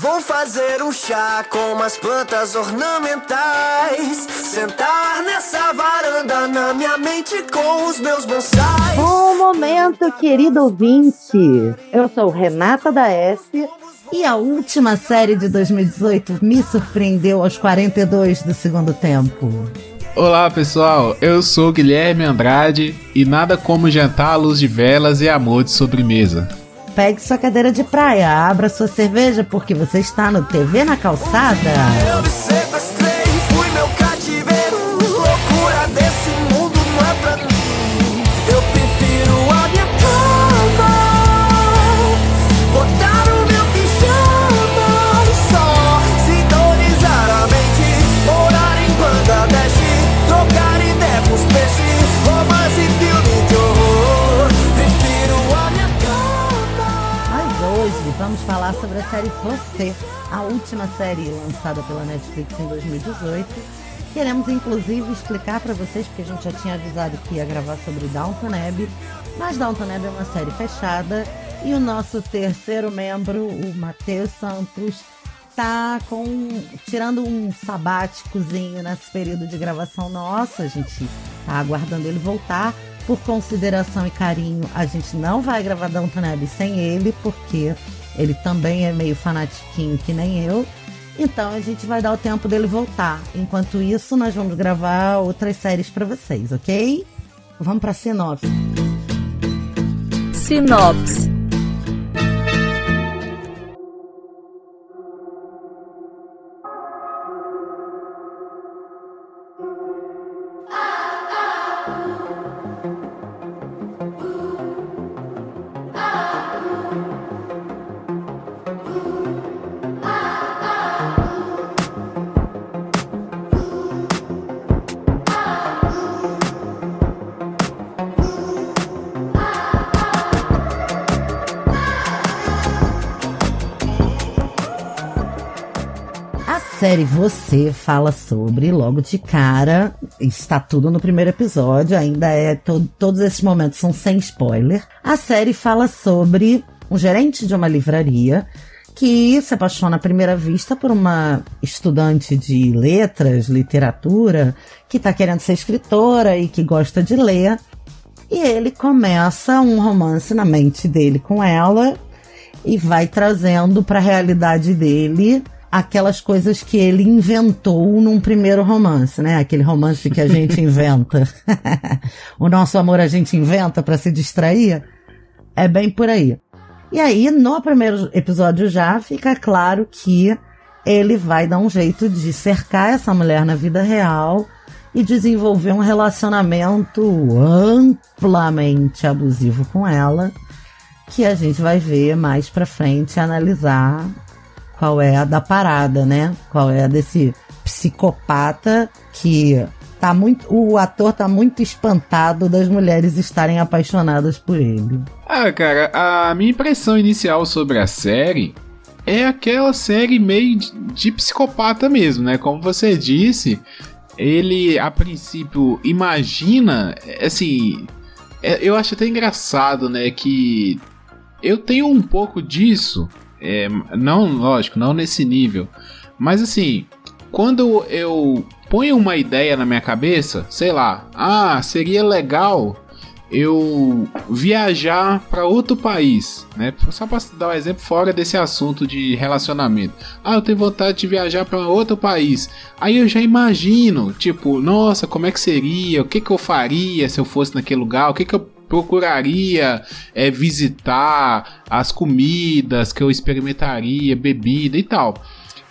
Vou fazer um chá com umas plantas ornamentais. Sentar nessa varanda na minha mente com os meus bonsais. Bom momento, querido ouvinte. Eu sou Renata da S. E a última série de 2018 me surpreendeu aos 42 do segundo tempo. Olá pessoal, eu sou Guilherme Andrade e nada como jantar à luz de velas e amor de sobremesa. Pegue sua cadeira de praia, abra sua cerveja porque você está no TV na calçada. Série Você, a última série lançada pela Netflix em 2018. Queremos inclusive explicar para vocês, porque a gente já tinha avisado que ia gravar sobre Downton Abbey, mas Downton Abbey é uma série fechada e o nosso terceiro membro, o Matheus Santos, tá com tirando um sabáticozinho nesse período de gravação nossa. A gente tá aguardando ele voltar. Por consideração e carinho, a gente não vai gravar Downton Abbey sem ele, porque ele também é meio fanatiquinho que nem eu. Então a gente vai dar o tempo dele voltar. Enquanto isso, nós vamos gravar outras séries para vocês, ok? Vamos para sinopse. Sinopse. Série Você fala sobre, logo de cara, está tudo no primeiro episódio, ainda é. to- todos esses momentos são sem spoiler. A série fala sobre um gerente de uma livraria que se apaixona à primeira vista por uma estudante de letras, literatura, que está querendo ser escritora e que gosta de ler. E ele começa um romance na mente dele com ela e vai trazendo para a realidade dele aquelas coisas que ele inventou num primeiro romance, né? Aquele romance que a gente inventa. o nosso amor a gente inventa para se distrair. É bem por aí. E aí, no primeiro episódio já fica claro que ele vai dar um jeito de cercar essa mulher na vida real e desenvolver um relacionamento amplamente abusivo com ela, que a gente vai ver mais pra frente analisar qual é a da parada, né? Qual é a desse psicopata que tá muito, o ator tá muito espantado das mulheres estarem apaixonadas por ele. Ah, cara, a minha impressão inicial sobre a série é aquela série meio de, de psicopata mesmo, né? Como você disse, ele a princípio imagina, assim, é- eu acho até engraçado, né? Que eu tenho um pouco disso, é, não, lógico, não nesse nível, mas assim, quando eu ponho uma ideia na minha cabeça, sei lá, ah, seria legal eu viajar para outro país, né? Só para dar um exemplo fora desse assunto de relacionamento. Ah, eu tenho vontade de viajar para outro país. Aí eu já imagino, tipo, nossa, como é que seria? O que que eu faria se eu fosse naquele lugar? O que que eu procuraria é, visitar? As comidas que eu experimentaria, bebida e tal.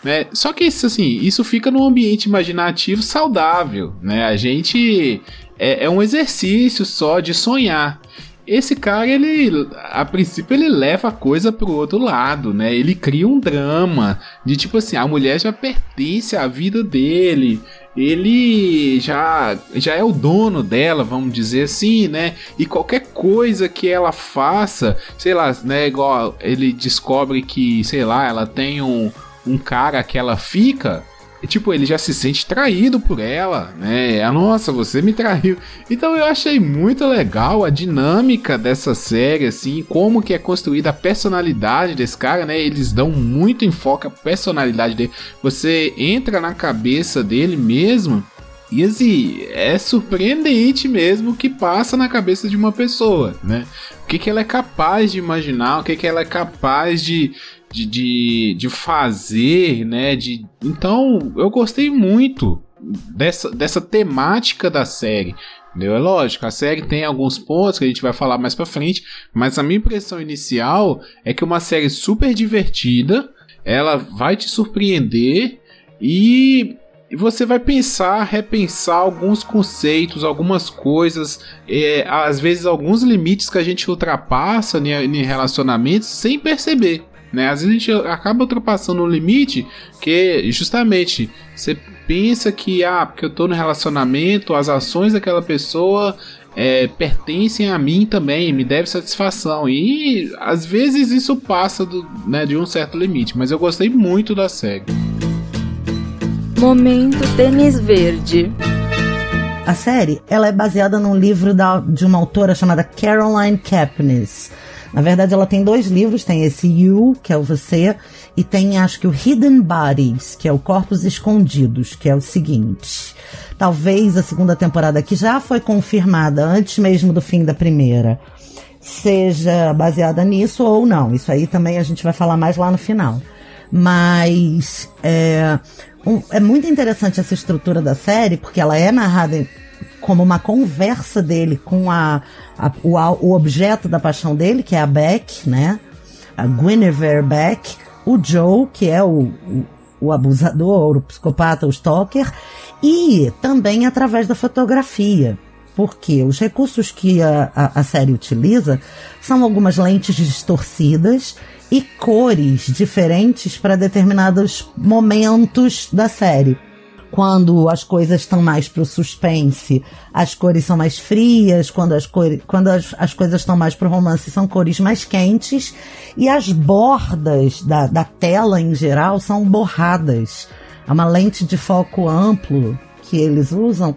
Né? Só que isso assim, isso fica num ambiente imaginativo saudável, né? A gente é, é um exercício só de sonhar. Esse cara, ele, a princípio, ele leva a coisa pro outro lado, né? Ele cria um drama de tipo assim, a mulher já pertence à vida dele, ele já, já é o dono dela, vamos dizer assim, né? E qualquer coisa que ela faça, sei lá, né? Igual ele descobre que, sei lá, ela tem um, um cara que ela fica, tipo, ele já se sente traído por ela, né? Ah, nossa, você me traiu. Então eu achei muito legal a dinâmica dessa série, assim, como que é construída a personalidade desse cara, né? Eles dão muito enfoque à personalidade dele. Você entra na cabeça dele mesmo. E assim, é surpreendente mesmo o que passa na cabeça de uma pessoa, né? O que, que ela é capaz de imaginar, o que, que ela é capaz de, de, de, de fazer, né? De, então, eu gostei muito dessa, dessa temática da série. Entendeu? É lógico, a série tem alguns pontos que a gente vai falar mais pra frente, mas a minha impressão inicial é que é uma série super divertida, ela vai te surpreender e você vai pensar, repensar alguns conceitos, algumas coisas, é, às vezes alguns limites que a gente ultrapassa em relacionamentos sem perceber. Né? Às vezes a gente acaba ultrapassando um limite que justamente você pensa que, ah, porque eu tô no relacionamento, as ações daquela pessoa é, pertencem a mim também, me deve satisfação. E às vezes isso passa do, né, de um certo limite, mas eu gostei muito da série. Momento Tênis Verde. A série ela é baseada num livro da, de uma autora chamada Caroline Kepnes. Na verdade, ela tem dois livros, tem esse You, que é o você, e tem acho que o Hidden Bodies, que é o Corpos Escondidos, que é o seguinte. Talvez a segunda temporada, que já foi confirmada antes mesmo do fim da primeira, seja baseada nisso ou não. Isso aí também a gente vai falar mais lá no final. Mas é, um, é muito interessante essa estrutura da série, porque ela é narrada como uma conversa dele com a, a o, o, objeto da paixão dele, que é a Beck, né? A Guinevere Beck, o Joe, que é o, o, o abusador, o psicopata, o stalker, e também através da fotografia. Porque os recursos que a, a, a série utiliza são algumas lentes distorcidas e cores diferentes para determinados momentos da série. Quando as coisas estão mais pro suspense, as cores são mais frias. Quando as, cores, quando as, as coisas estão mais pro romance, são cores mais quentes. E as bordas da, da tela em geral são borradas. É uma lente de foco amplo que eles usam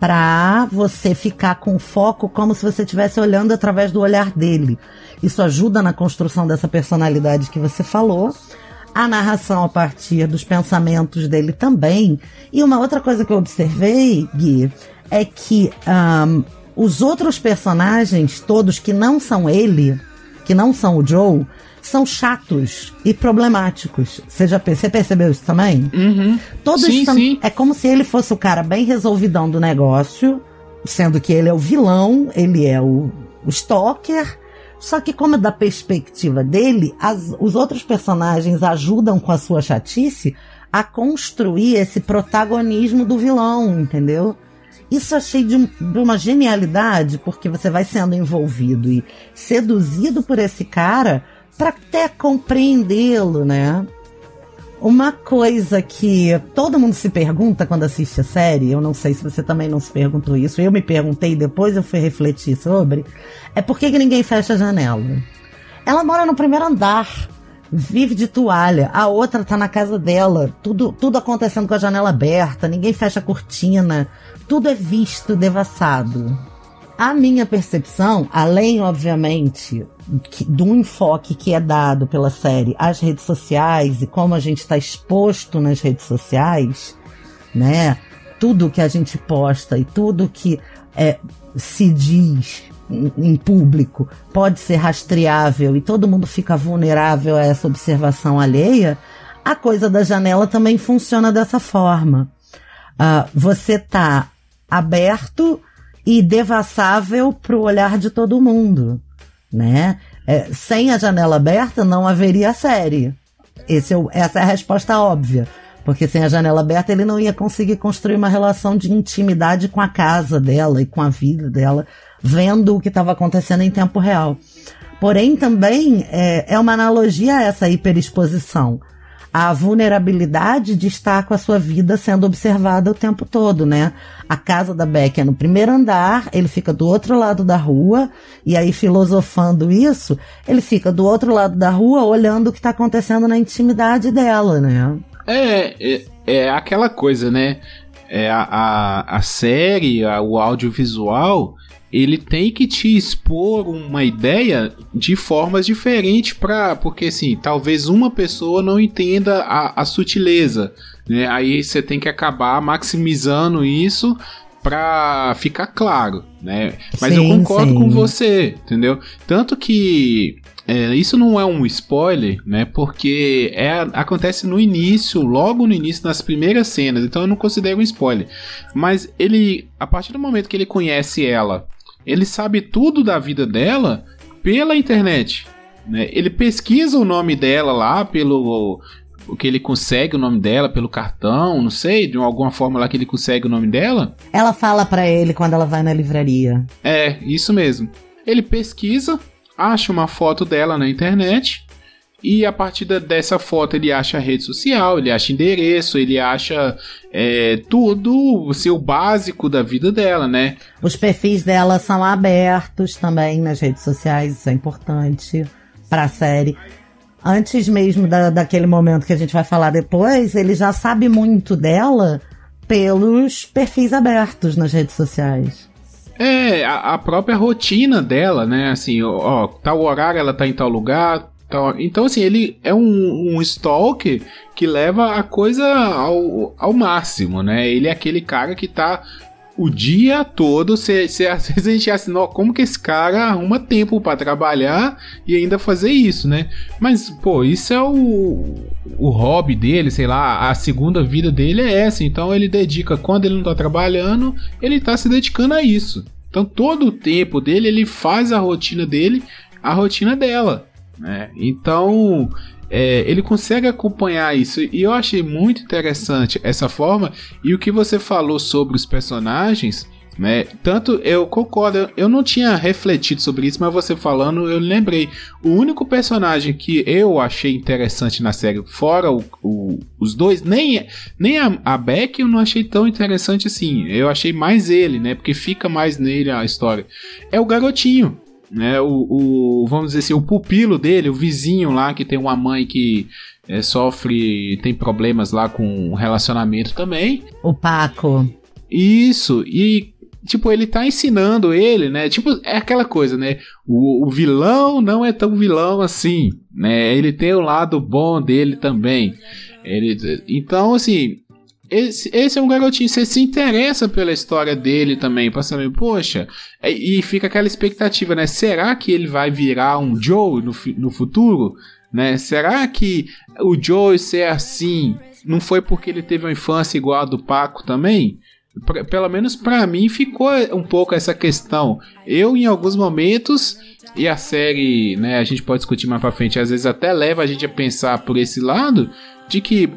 para você ficar com foco como se você estivesse olhando através do olhar dele. Isso ajuda na construção dessa personalidade que você falou. A narração a partir dos pensamentos dele também. E uma outra coisa que eu observei, Gui, é que um, os outros personagens, todos que não são ele, que não são o Joe, são chatos e problemáticos. Você já você percebeu isso também? Uhum. Todos sim, são, sim. é como se ele fosse o cara bem resolvidão do negócio, sendo que ele é o vilão, ele é o, o stalker. Só que como é da perspectiva dele, as, os outros personagens ajudam com a sua chatice a construir esse protagonismo do vilão, entendeu? Isso achei de, de, uma genialidade, porque você vai sendo envolvido e seduzido por esse cara para até compreendê-lo, né? Uma coisa que todo mundo se pergunta quando assiste a série, eu não sei se você também não se perguntou isso, eu me perguntei depois eu fui refletir sobre, é por que, que ninguém fecha a janela? Ela mora no primeiro andar, vive de toalha, a outra tá na casa dela, tudo, tudo acontecendo com a janela aberta, ninguém fecha a cortina, tudo é visto, devassado. A minha percepção, além, obviamente, do enfoque que é dado pela série às redes sociais e como a gente está exposto nas redes sociais, né? Tudo que a gente posta e tudo que é, se diz em, público pode ser rastreável e todo mundo fica vulnerável a essa observação alheia. A coisa da janela também funciona dessa forma. Uh, você tá aberto e devassável para o olhar de todo mundo, né? É, sem a janela aberta não haveria série. Esse é o, essa é a resposta óbvia. Porque sem a janela aberta ele não ia conseguir construir uma relação de intimidade com a casa dela e com a vida dela, vendo o que estava acontecendo em tempo real. Porém, também é, é uma analogia a essa hiperexposição a vulnerabilidade de estar com a sua vida sendo observada o tempo todo, né? A casa da Beck é no primeiro andar, ele fica do outro lado da rua, e aí filosofando isso, ele fica do outro lado da rua olhando o que está acontecendo na intimidade dela, né? É, é, é aquela coisa, né? É a, a, a série, a, o audiovisual, ele tem que te expor uma ideia de formas diferentes para porque assim talvez uma pessoa não entenda a, a sutileza né? aí você tem que acabar maximizando isso para ficar claro né mas sim, eu concordo sim. com você entendeu tanto que é, isso não é um spoiler, né? Porque é, acontece no início, logo no início, nas primeiras cenas. Então eu não considero um spoiler. Mas ele, a partir do momento que ele conhece ela, ele sabe tudo da vida dela pela internet. Né? Ele pesquisa o nome dela lá pelo o que ele consegue o nome dela pelo cartão, não sei, de alguma forma lá que ele consegue o nome dela. Ela fala para ele quando ela vai na livraria. É, isso mesmo. Ele pesquisa acha uma foto dela na internet e a partir dessa foto ele acha a rede social, ele acha endereço, ele acha é, tudo, o seu básico da vida dela, né? Os perfis dela são abertos também nas redes sociais, isso é importante para a série. Antes mesmo da, daquele momento que a gente vai falar depois, ele já sabe muito dela pelos perfis abertos nas redes sociais. É, a, a, própria rotina dela, né? Assim, ó, tal horário ela tá em tal lugar. Tal... Então, assim, ele é um, um stalker que leva a coisa ao, ao máximo, né? Ele é aquele cara que tá o dia todo, se, se, às vezes a gente assim, ó, como que esse cara arruma tempo para trabalhar e ainda fazer isso, né? Mas, pô, isso é o, o hobby dele, sei lá, a segunda vida dele é essa, então ele dedica, quando ele não tá trabalhando, ele tá se dedicando a isso. Então todo o tempo dele, ele faz a rotina dele, a rotina dela, né? Então, é, ele consegue acompanhar isso e eu achei muito interessante essa forma. E o que você falou sobre os personagens, né? Tanto eu concordo, eu não tinha refletido sobre isso, mas você falando, eu lembrei. O único personagem que eu achei interessante na série, fora o, o, os dois, nem, nem a, a Beck eu não achei tão interessante assim. Eu achei mais ele, né? Porque fica mais nele a história. É o garotinho né? O, o, vamos dizer assim, o pupilo dele, o vizinho lá que tem uma mãe que é, sofre, tem problemas lá com relacionamento também. O Paco. Isso, e tipo, ele tá ensinando ele, né? Tipo, é aquela coisa, né? O, o, vilão não é tão vilão assim, né? Ele tem o lado bom dele também. Ele, então, assim, esse, esse é um garotinho, você se interessa pela história dele também, pra saber, poxa, e, e fica aquela expectativa, né? Será que ele vai virar um Joe no, no futuro? Né? Será que o Joe ser assim não foi porque ele teve uma infância igual a do Paco também? P pelo menos para mim ficou um pouco essa questão. Eu, em alguns momentos, e a série, né, a gente pode discutir mais pra frente, às vezes até leva a gente a pensar por esse lado, de que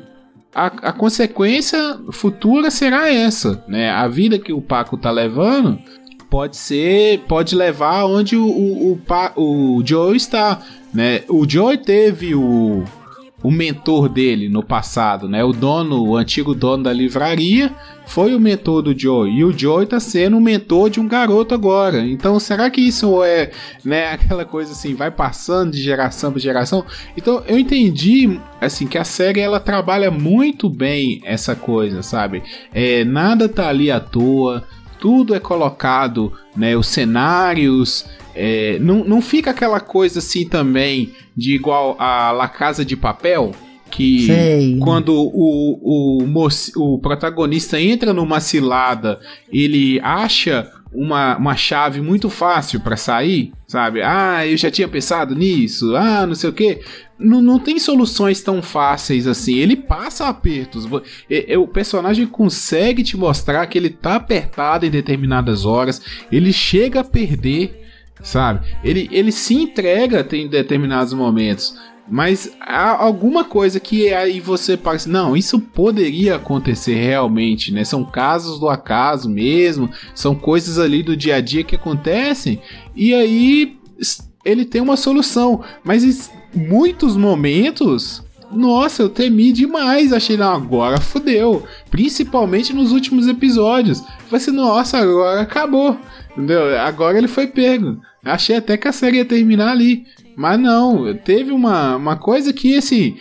a, a consequência futura será essa, né? A vida que o Paco tá levando pode ser, pode levar onde o, o, o, o Joe está, né? O Joe teve o, o mentor dele no passado, né? O dono, o antigo dono da livraria, foi o mentor do Joey. E o Joey tá sendo o mentor de um garoto agora. Então, será que isso é, né, aquela coisa assim, vai passando de geração para geração? Então, eu entendi, assim, que a série ela trabalha muito bem essa coisa, sabe? É, nada tá ali à toa, tudo é colocado, né? Os cenários, é, não, não fica aquela coisa assim também de igual a La Casa de Papel, que Sei. quando o, o, o protagonista entra numa cilada, ele acha uma, uma chave muito fácil para sair, sabe? Ah, eu já tinha pensado nisso, ah, não sei o que. Não, não tem soluções tão fáceis assim. Ele passa apertos. O personagem consegue te mostrar que ele tá apertado em determinadas horas. Ele chega a perder, sabe? Ele, ele se entrega em determinados momentos. Mas há alguma coisa que aí você parece, não, isso poderia acontecer realmente, né? São casos do acaso mesmo, são coisas ali do dia a dia que acontecem, e aí ele tem uma solução, mas em muitos momentos nossa, eu temi demais. Achei, não, agora fodeu. Principalmente nos últimos episódios. Falei assim, nossa, agora acabou. Entendeu? Agora ele foi pego. Achei até que a série ia terminar ali. Mas não, teve uma, uma coisa que, assim,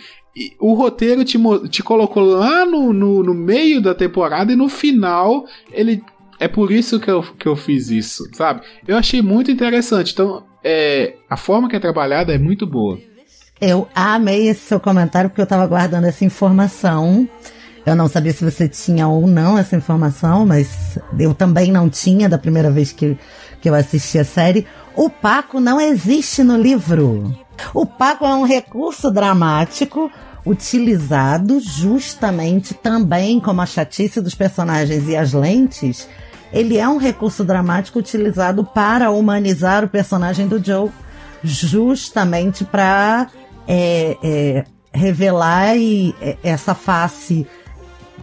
o roteiro te, te colocou lá no, no, no meio da temporada e no final ele. É por isso que eu, que eu fiz isso, sabe? Eu achei muito interessante. Então, é, a forma que é trabalhada é muito boa. Eu amei esse seu comentário porque eu tava guardando essa informação. Eu não sabia se você tinha ou não essa informação, mas eu também não tinha da primeira vez que, que eu assisti a série. O Paco não existe no livro. O Paco é um recurso dramático utilizado justamente também como a chatice dos personagens e as lentes. Ele é um recurso dramático utilizado para humanizar o personagem do Joe, justamente para é, é, revelar e, é, essa face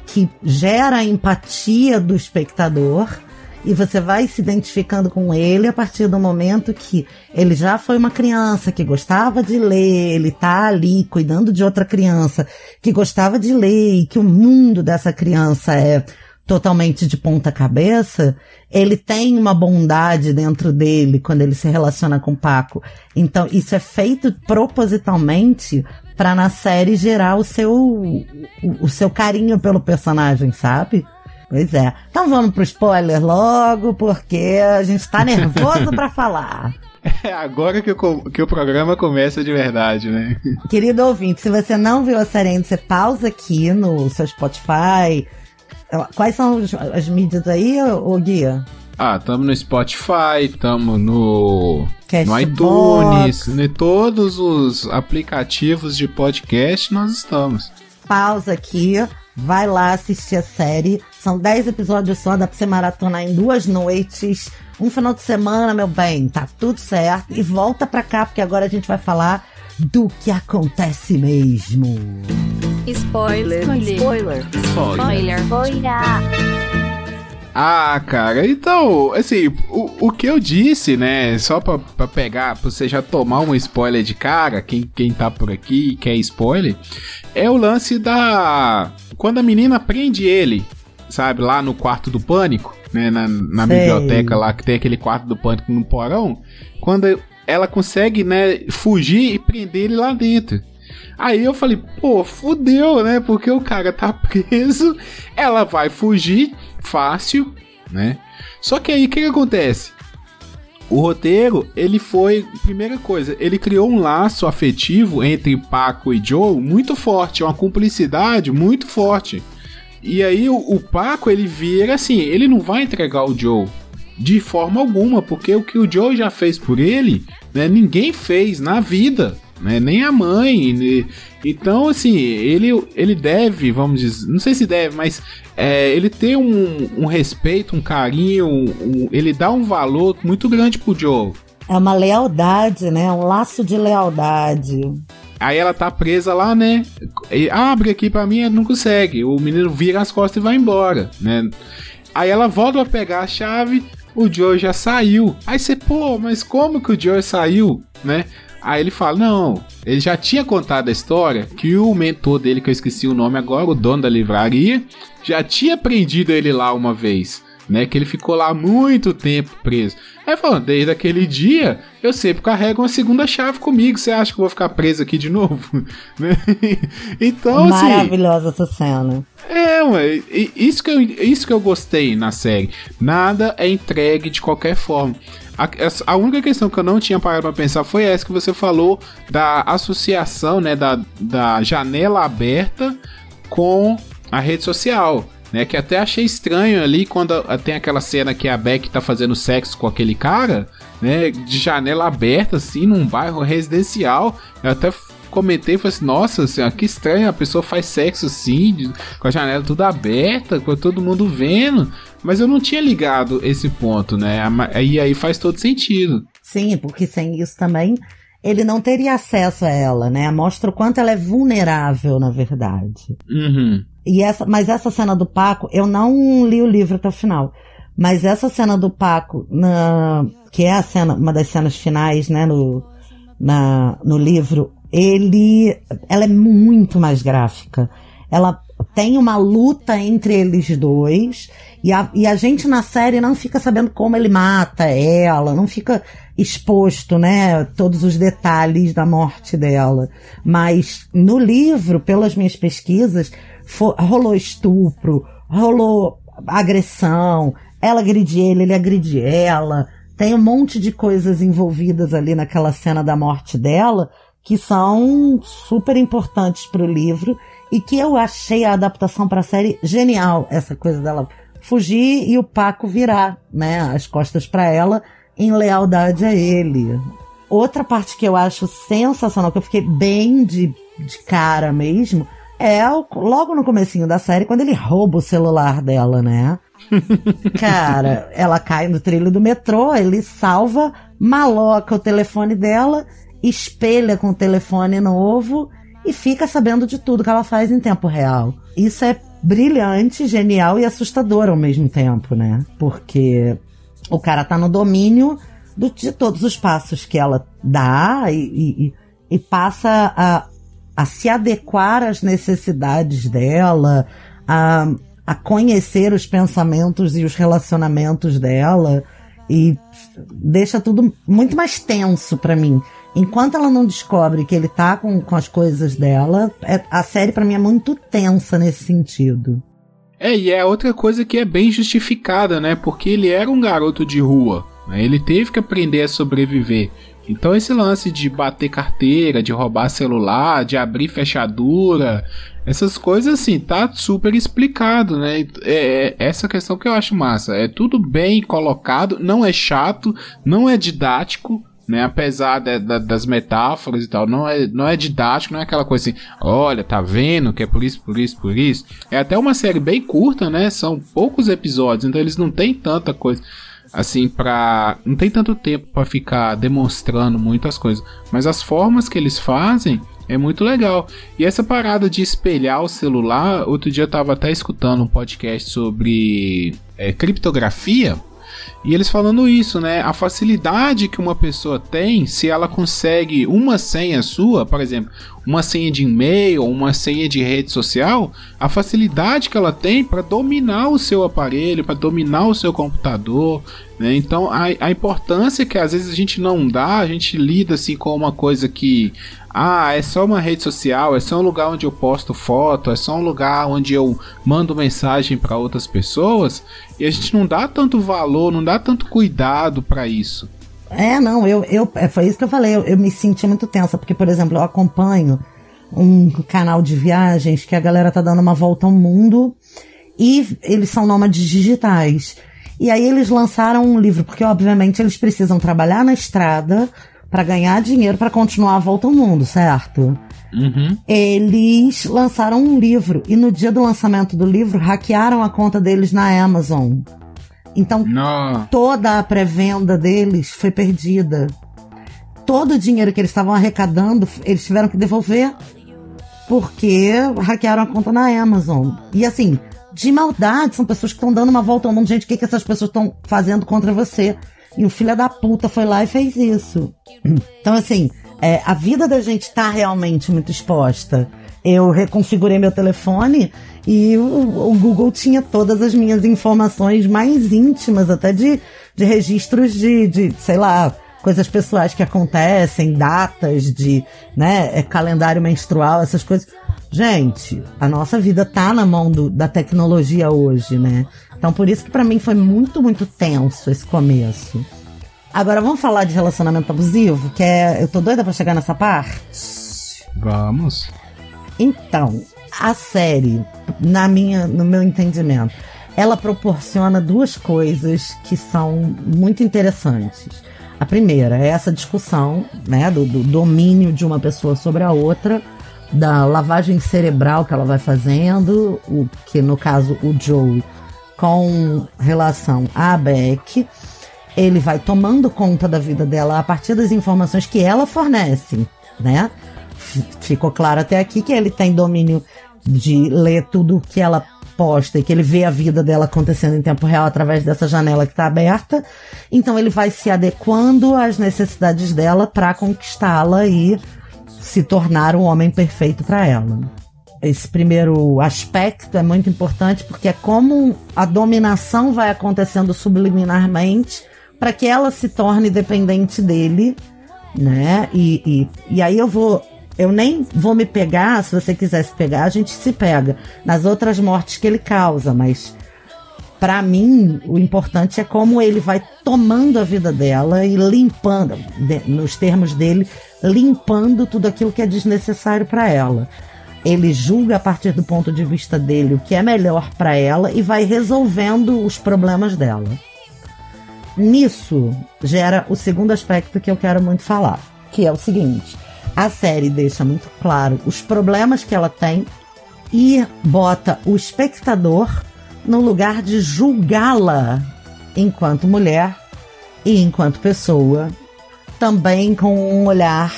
que gera a empatia do espectador e você vai se identificando com ele a partir do momento que ele já foi uma criança que gostava de ler, ele tá ali cuidando de outra criança que gostava de ler e que o mundo dessa criança é totalmente de ponta cabeça, ele tem uma bondade dentro dele quando ele se relaciona com o Paco. Então, isso é feito propositalmente para na série gerar o seu o, o seu carinho pelo personagem, sabe? Pois é. Então vamos pro spoiler logo, porque a gente tá nervoso pra falar. É agora que o, que o programa começa de verdade, né? Querido ouvinte, se você não viu a série ainda, você pausa aqui no seu Spotify. Quais são os- as mídias aí, ô Guia? Ah, tamo no Spotify, tamo no, no iTunes, em todos os aplicativos de podcast nós estamos. Pausa aqui, vai lá assistir a série. São 10 episódios só, dá pra você maratonar em duas noites. Um final de semana, meu bem, tá tudo certo. E volta pra cá, porque agora a gente vai falar do que acontece mesmo. Spoiler. Spoiler. Spoiler. Ah, cara, então, assim, o, o que eu disse, né, só pra, pra pegar, pra você já tomar um spoiler de cara, quem, quem tá por aqui e quer spoiler, é o lance da. Quando a menina prende ele, sabe, lá no quarto do pânico, né, na, na biblioteca lá, que tem aquele quarto do pânico no porão, quando ela consegue, né, fugir e prender ele lá dentro. Aí eu falei, pô, fudeu, né? Porque o cara tá preso, ela vai fugir fácil, né? Só que aí o que, que acontece? O roteiro, ele foi, primeira coisa, ele criou um laço afetivo entre Paco e Joe muito forte, uma cumplicidade muito forte. E aí o, o Paco, ele vira assim, ele não vai entregar o Joe de forma alguma, porque o que o Joe já fez por ele, né, ninguém fez na vida, né, nem a mãe. né. Então, assim, ele, ele deve, vamos dizer, não sei se deve, mas é, ele tem um, um respeito, um carinho, um- ele dá um valor muito grande pro Joe. É uma lealdade, né? Um laço de lealdade. Aí ela tá presa lá, né? E abre aqui pra mim, não consegue. O menino vira as costas e vai embora, né? Aí ela volta pra pegar a chave, o Joe já saiu. Aí você, pô, mas como que o Joe saiu, né? Aí ele fala, não, ele já tinha contado a história que o mentor dele, que eu esqueci o nome agora, o dono da livraria, já tinha prendido ele lá uma vez, né? Que ele ficou lá muito tempo preso. Aí falou, desde aquele dia, eu sempre carrego uma segunda chave comigo. Você acha que eu vou ficar preso aqui de novo? Né? então, assim. Maravilhosa essa cena. É, ué, isso que, eu, isso que eu gostei na série. Nada é entregue de qualquer forma. A, a única questão que eu não tinha parado pra pensar foi essa que você falou da associação, né, da, da janela aberta com a rede social. Né, que até achei estranho ali quando tem aquela cena que a Beck tá fazendo sexo com aquele cara, né, de janela aberta assim, num bairro residencial. Eu até comentei, falei assim, nossa senhora, que estranho, a pessoa faz sexo assim, com a janela tudo aberta, com todo mundo vendo. Mas eu não tinha ligado esse ponto, né? E aí faz todo sentido. Sim, porque sem isso também ele não teria acesso a ela, né? Mostra o quanto ela é vulnerável, na verdade. Uhum. E essa, mas essa cena do Paco, eu não li o livro até o final. Mas essa cena do Paco, na, que é a cena, uma das cenas finais, né, no, na, no livro, ele, ela é muito mais gráfica. Ela tem uma luta entre eles dois. E a, e a gente na série não fica sabendo como ele mata ela, não fica exposto, né, todos os detalhes da morte dela. Mas no livro, pelas minhas pesquisas, for, rolou estupro, rolou agressão, ela agride ele, ele agride ela. Tem um monte de coisas envolvidas ali naquela cena da morte dela que são super importantes para o livro e que eu achei a adaptação para a série genial. Essa coisa dela fugir e o Paco virar, né, as costas para ela em lealdade a ele. Outra parte que eu acho sensacional, que eu fiquei bem de, de cara mesmo, é logo no comecinho da série, quando ele rouba o celular dela, né? Cara, ela cai no trilho do metrô, ele salva, maloca o telefone dela, espelha com o telefone novo e fica sabendo de tudo que ela faz em tempo real. Isso é brilhante, genial e assustador ao mesmo tempo, né? Porque o cara tá no domínio do, de todos os passos que ela dá e, e, e passa a, a se adequar às necessidades dela, a, a conhecer os pensamentos e os relacionamentos dela e deixa tudo muito mais tenso para mim. Enquanto ela não descobre que ele tá com, com as coisas dela, é, a série para mim é muito tensa nesse sentido. É, e é outra coisa que é bem justificada, né? Porque ele era um garoto de rua. Né? Ele teve que aprender a sobreviver. Então esse lance de bater carteira, de roubar celular, de abrir fechadura, essas coisas assim, tá super explicado, né? É, é, essa questão que eu acho massa. É tudo bem colocado, não é chato, não é didático, né? Apesar de, de, das metáforas e tal, não é, não é didático, não é aquela coisa assim, olha, tá vendo que é por isso, por isso, por isso. É até uma série bem curta, né? São poucos episódios, então eles não tem tanta coisa assim para não tem tanto tempo para ficar demonstrando muitas coisas, mas as formas que eles fazem é muito legal. E essa parada de espelhar o celular, outro dia eu tava até escutando um podcast sobre é, criptografia. E eles falando isso, né? A facilidade que uma pessoa tem se ela consegue uma senha sua, por exemplo, uma senha de e-mail, uma senha de rede social, a facilidade que ela tem para dominar o seu aparelho, para dominar o seu computador, né? Então a, a importância que às vezes a gente não dá, a gente lida assim com uma coisa que ah, é só uma rede social, é só um lugar onde eu posto foto, é só um lugar onde eu mando mensagem para outras pessoas, e a gente não dá tanto valor, não dá tanto cuidado para isso. É, não, eu, eu, é, foi isso que eu falei, eu, eu me senti muito tensa, porque, por exemplo, eu acompanho um canal de viagens que a galera tá dando uma volta ao mundo e eles são nômades digitais. E aí eles lançaram um livro, porque obviamente eles precisam trabalhar na estrada, para ganhar dinheiro para continuar a volta ao mundo, certo? Uhum. Eles lançaram um livro e no dia do lançamento do livro hackearam a conta deles na Amazon. Então Não. toda a pré-venda deles foi perdida. Todo o dinheiro que eles estavam arrecadando, eles tiveram que devolver porque hackearam a conta na Amazon. E assim, de maldade, são pessoas que estão dando uma volta ao mundo. Gente, o que, que essas pessoas estão fazendo contra você? E o filho da puta foi lá e fez isso. Então, assim, é, a vida da gente tá realmente muito exposta. Eu reconfigurei meu telefone e o, o, Google tinha todas as minhas informações mais íntimas, até de, de registros de, de, sei lá, coisas pessoais que acontecem, datas de, né, é, calendário menstrual, essas coisas. Gente, a nossa vida tá na mão do, da tecnologia hoje, né? Então por isso que para mim foi muito, muito tenso esse começo. Agora vamos falar de relacionamento abusivo, que é. Eu tô doida pra chegar nessa parte? Vamos. Então, a série, na minha, no meu entendimento, ela proporciona duas coisas que são muito interessantes. A primeira é essa discussão, né, do, do domínio de uma pessoa sobre a outra, da lavagem cerebral que ela vai fazendo, o que no caso o Joe com relação a Beck, ele vai tomando conta da vida dela a partir das informações que ela fornece, né? Ficou claro até aqui que ele tem domínio de ler tudo que ela posta e que ele vê a vida dela acontecendo em tempo real através dessa janela que está aberta. Então ele vai se adequando às necessidades dela para conquistá-la e se tornar o homem perfeito para ela. Esse primeiro aspecto é muito importante porque é como a dominação vai acontecendo subliminarmente para que ela se torne dependente dele, né? E, e, e aí eu vou. Eu nem vou me pegar, se você quiser se pegar, a gente se pega nas outras mortes que ele causa, mas para mim o importante é como ele vai tomando a vida dela e limpando, de, nos termos dele, limpando tudo aquilo que é desnecessário para ela. Ele julga a partir do ponto de vista dele o que é melhor para ela e vai resolvendo os problemas dela. Nisso gera o segundo aspecto que eu quero muito falar, que é o seguinte: a série deixa muito claro os problemas que ela tem e bota o espectador no lugar de julgá-la enquanto mulher e enquanto pessoa, também com um olhar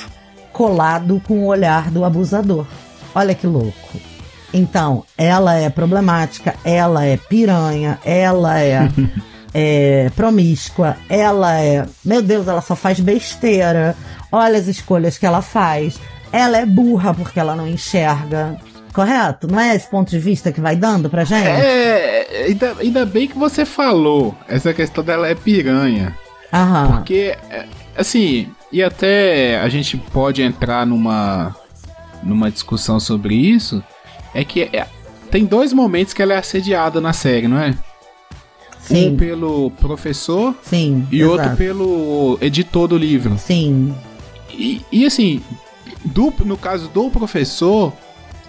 colado com o olhar do abusador. Olha que louco. Então, ela é problemática, ela é piranha, ela é, é promíscua, ela é. Meu Deus, ela só faz besteira. Olha as escolhas que ela faz. Ela é burra porque ela não enxerga. Correto? Não é esse ponto de vista que vai dando pra gente? É, ainda, ainda bem que você falou. Essa questão dela é piranha. Aham. Porque, é, assim, e até a gente pode entrar numa, numa discussão sobre isso. É que é- tem dois momentos que ela é assediada na série, não é? Sim. Um pelo professor Sim. e exato. outro pelo editor do livro. Sim. E, e assim, do- no caso do professor,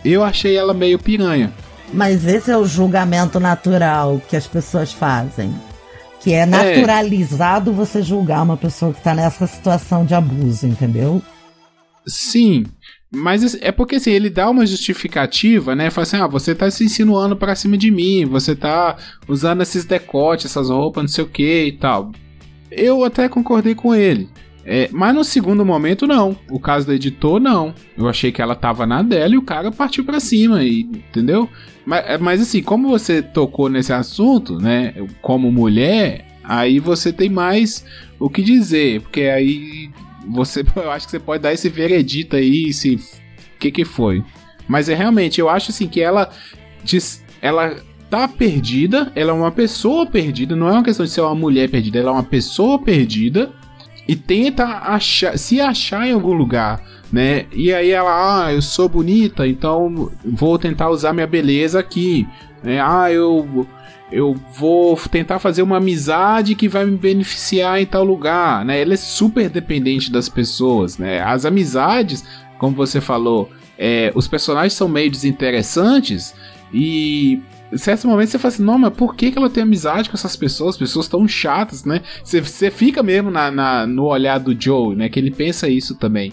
eu achei ela meio piranha. Mas esse é o julgamento natural que as pessoas fazem. Que é naturalizado você julgar uma pessoa que tá nessa situação de abuso, entendeu? Sim, mas é porque assim, ele dá uma justificativa, né? Fala assim: ah, você tá se insinuando pra cima de mim, você tá usando esses decotes, essas roupas, não sei o que e tal. Eu até concordei com ele. É, mas no segundo momento, não. O caso do editor, não. Eu achei que ela tava na dela e o cara partiu pra cima, e, entendeu? Mas, é, mas assim, como você tocou nesse assunto, né? Como mulher, aí você tem mais o que dizer, porque aí você, eu acho que você pode dar esse veredito aí, se o que que foi. Mas é realmente, eu acho assim que ela diz, ela tá perdida, ela é uma pessoa perdida, não é uma questão de ser uma mulher perdida, ela é uma pessoa perdida e tenta achar, se achar em algum lugar, né? E aí ela, ah, eu sou bonita, então vou tentar usar minha beleza aqui, né? Ah, eu eu vou tentar fazer uma amizade que vai me beneficiar em tal lugar, né? Ela é super dependente das pessoas, né? As amizades, como você falou, é, os personagens são meio desinteressantes e em certos momentos você fala assim, não, mas por que, que ela tem amizade com essas pessoas? As pessoas tão chatas, né? Você, você fica mesmo na, na- no olhar do Joe, né? Que ele pensa isso também.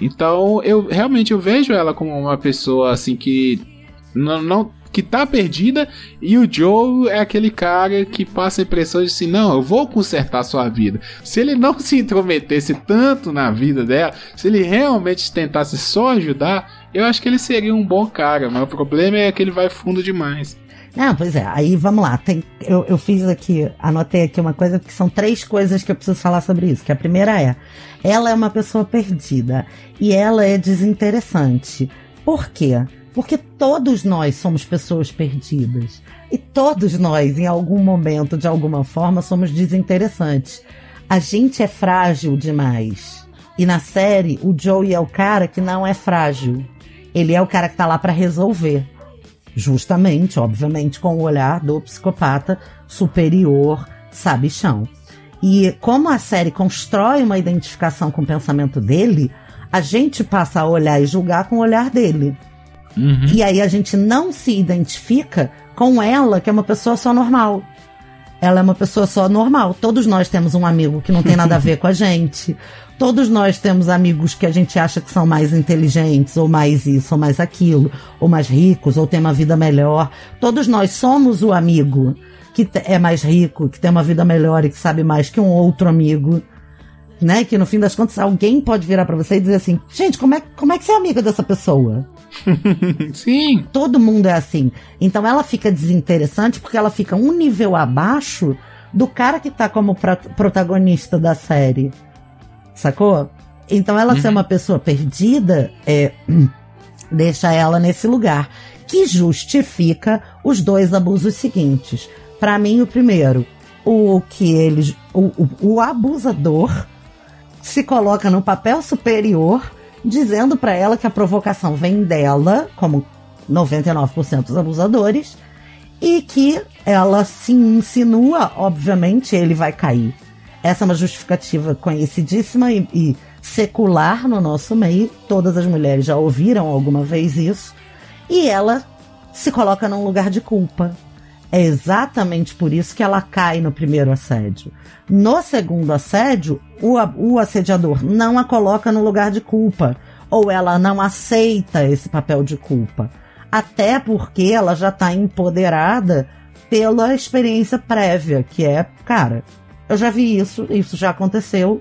Então, eu realmente eu vejo ela como uma pessoa assim que não, não que tá perdida e o Joe é aquele cara que passa a impressão de assim, não, eu vou consertar sua vida. Se ele não se intrometesse tanto na vida dela, se ele realmente tentasse só ajudar, eu acho que ele seria um bom cara, mas o problema é que ele vai fundo demais. Não, pois é, aí vamos lá. Tem, eu, eu fiz aqui, anotei aqui uma coisa, que são três coisas que eu preciso falar sobre isso. Que a primeira é, ela é uma pessoa perdida e ela é desinteressante. Por quê? Porque todos nós somos pessoas perdidas. E todos nós, em algum momento, de alguma forma, somos desinteressantes. A gente é frágil demais. E na série, o Joey é o cara que não é frágil. Ele é o cara que tá lá pra resolver justamente, obviamente, com o olhar do psicopata superior, sabichão. E como a série constrói uma identificação com o pensamento dele, a gente passa a olhar e julgar com o olhar dele. E aí a gente não se identifica com ela, que é uma pessoa só normal. Ela é uma pessoa só normal. Todos nós temos um amigo que não tem nada a ver com a gente. Todos nós temos amigos que a gente acha que são mais inteligentes, ou mais isso, ou mais aquilo, ou mais ricos, ou tem uma vida melhor. Todos nós somos o amigo que é mais rico, que tem uma vida melhor e que sabe mais que um outro amigo. Né? Que no fim das contas alguém pode virar pra você e dizer assim: gente, como é, como é que você é amiga dessa pessoa? Sim, Todo mundo é assim. Então ela fica desinteressante porque ela fica um nível abaixo do cara que tá como protagonista da série. Sacou? Então ela ser uma pessoa perdida é. Deixa ela nesse lugar, que justifica os dois abusos seguintes. Para mim, o primeiro, o que eles. O, o, o abusador se coloca no papel superior, dizendo para ela que a provocação vem dela, como 99% dos abusadores, e que ela se insinua, obviamente, ele vai cair. Essa é uma justificativa conhecidíssima e, e secular no nosso meio. Todas as mulheres já ouviram alguma vez isso. E ela se coloca num lugar de culpa. É exatamente por isso que ela cai no primeiro assédio. No segundo assédio, o, o assediador não a coloca no lugar de culpa. Ou ela não aceita esse papel de culpa. Até porque ela já está empoderada pela experiência prévia, que é, cara, eu já vi isso, isso já aconteceu,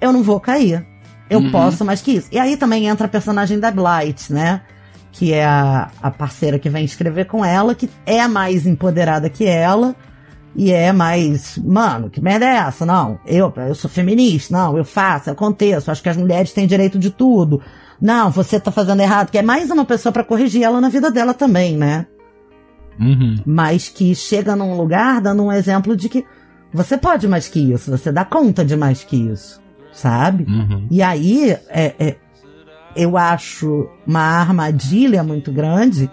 eu não vou cair. Eu Uhum. posso mais que isso. E aí também entra a personagem da Blight, né? Que é a, a parceira que vem escrever com ela, que é mais empoderada que ela. E é mais, mano, que merda é essa? Não, eu, eu sou feminista, não, eu faço, eu aconteço, acho que as mulheres têm direito de tudo. Não, você tá fazendo errado, que é mais uma pessoa pra corrigir ela na vida dela também, né? Uhum. Mas que chega num lugar dando um exemplo de que você pode mais que isso, você dá conta de mais que isso, sabe? Uhum. E aí, é, é, eu acho uma armadilha muito grande,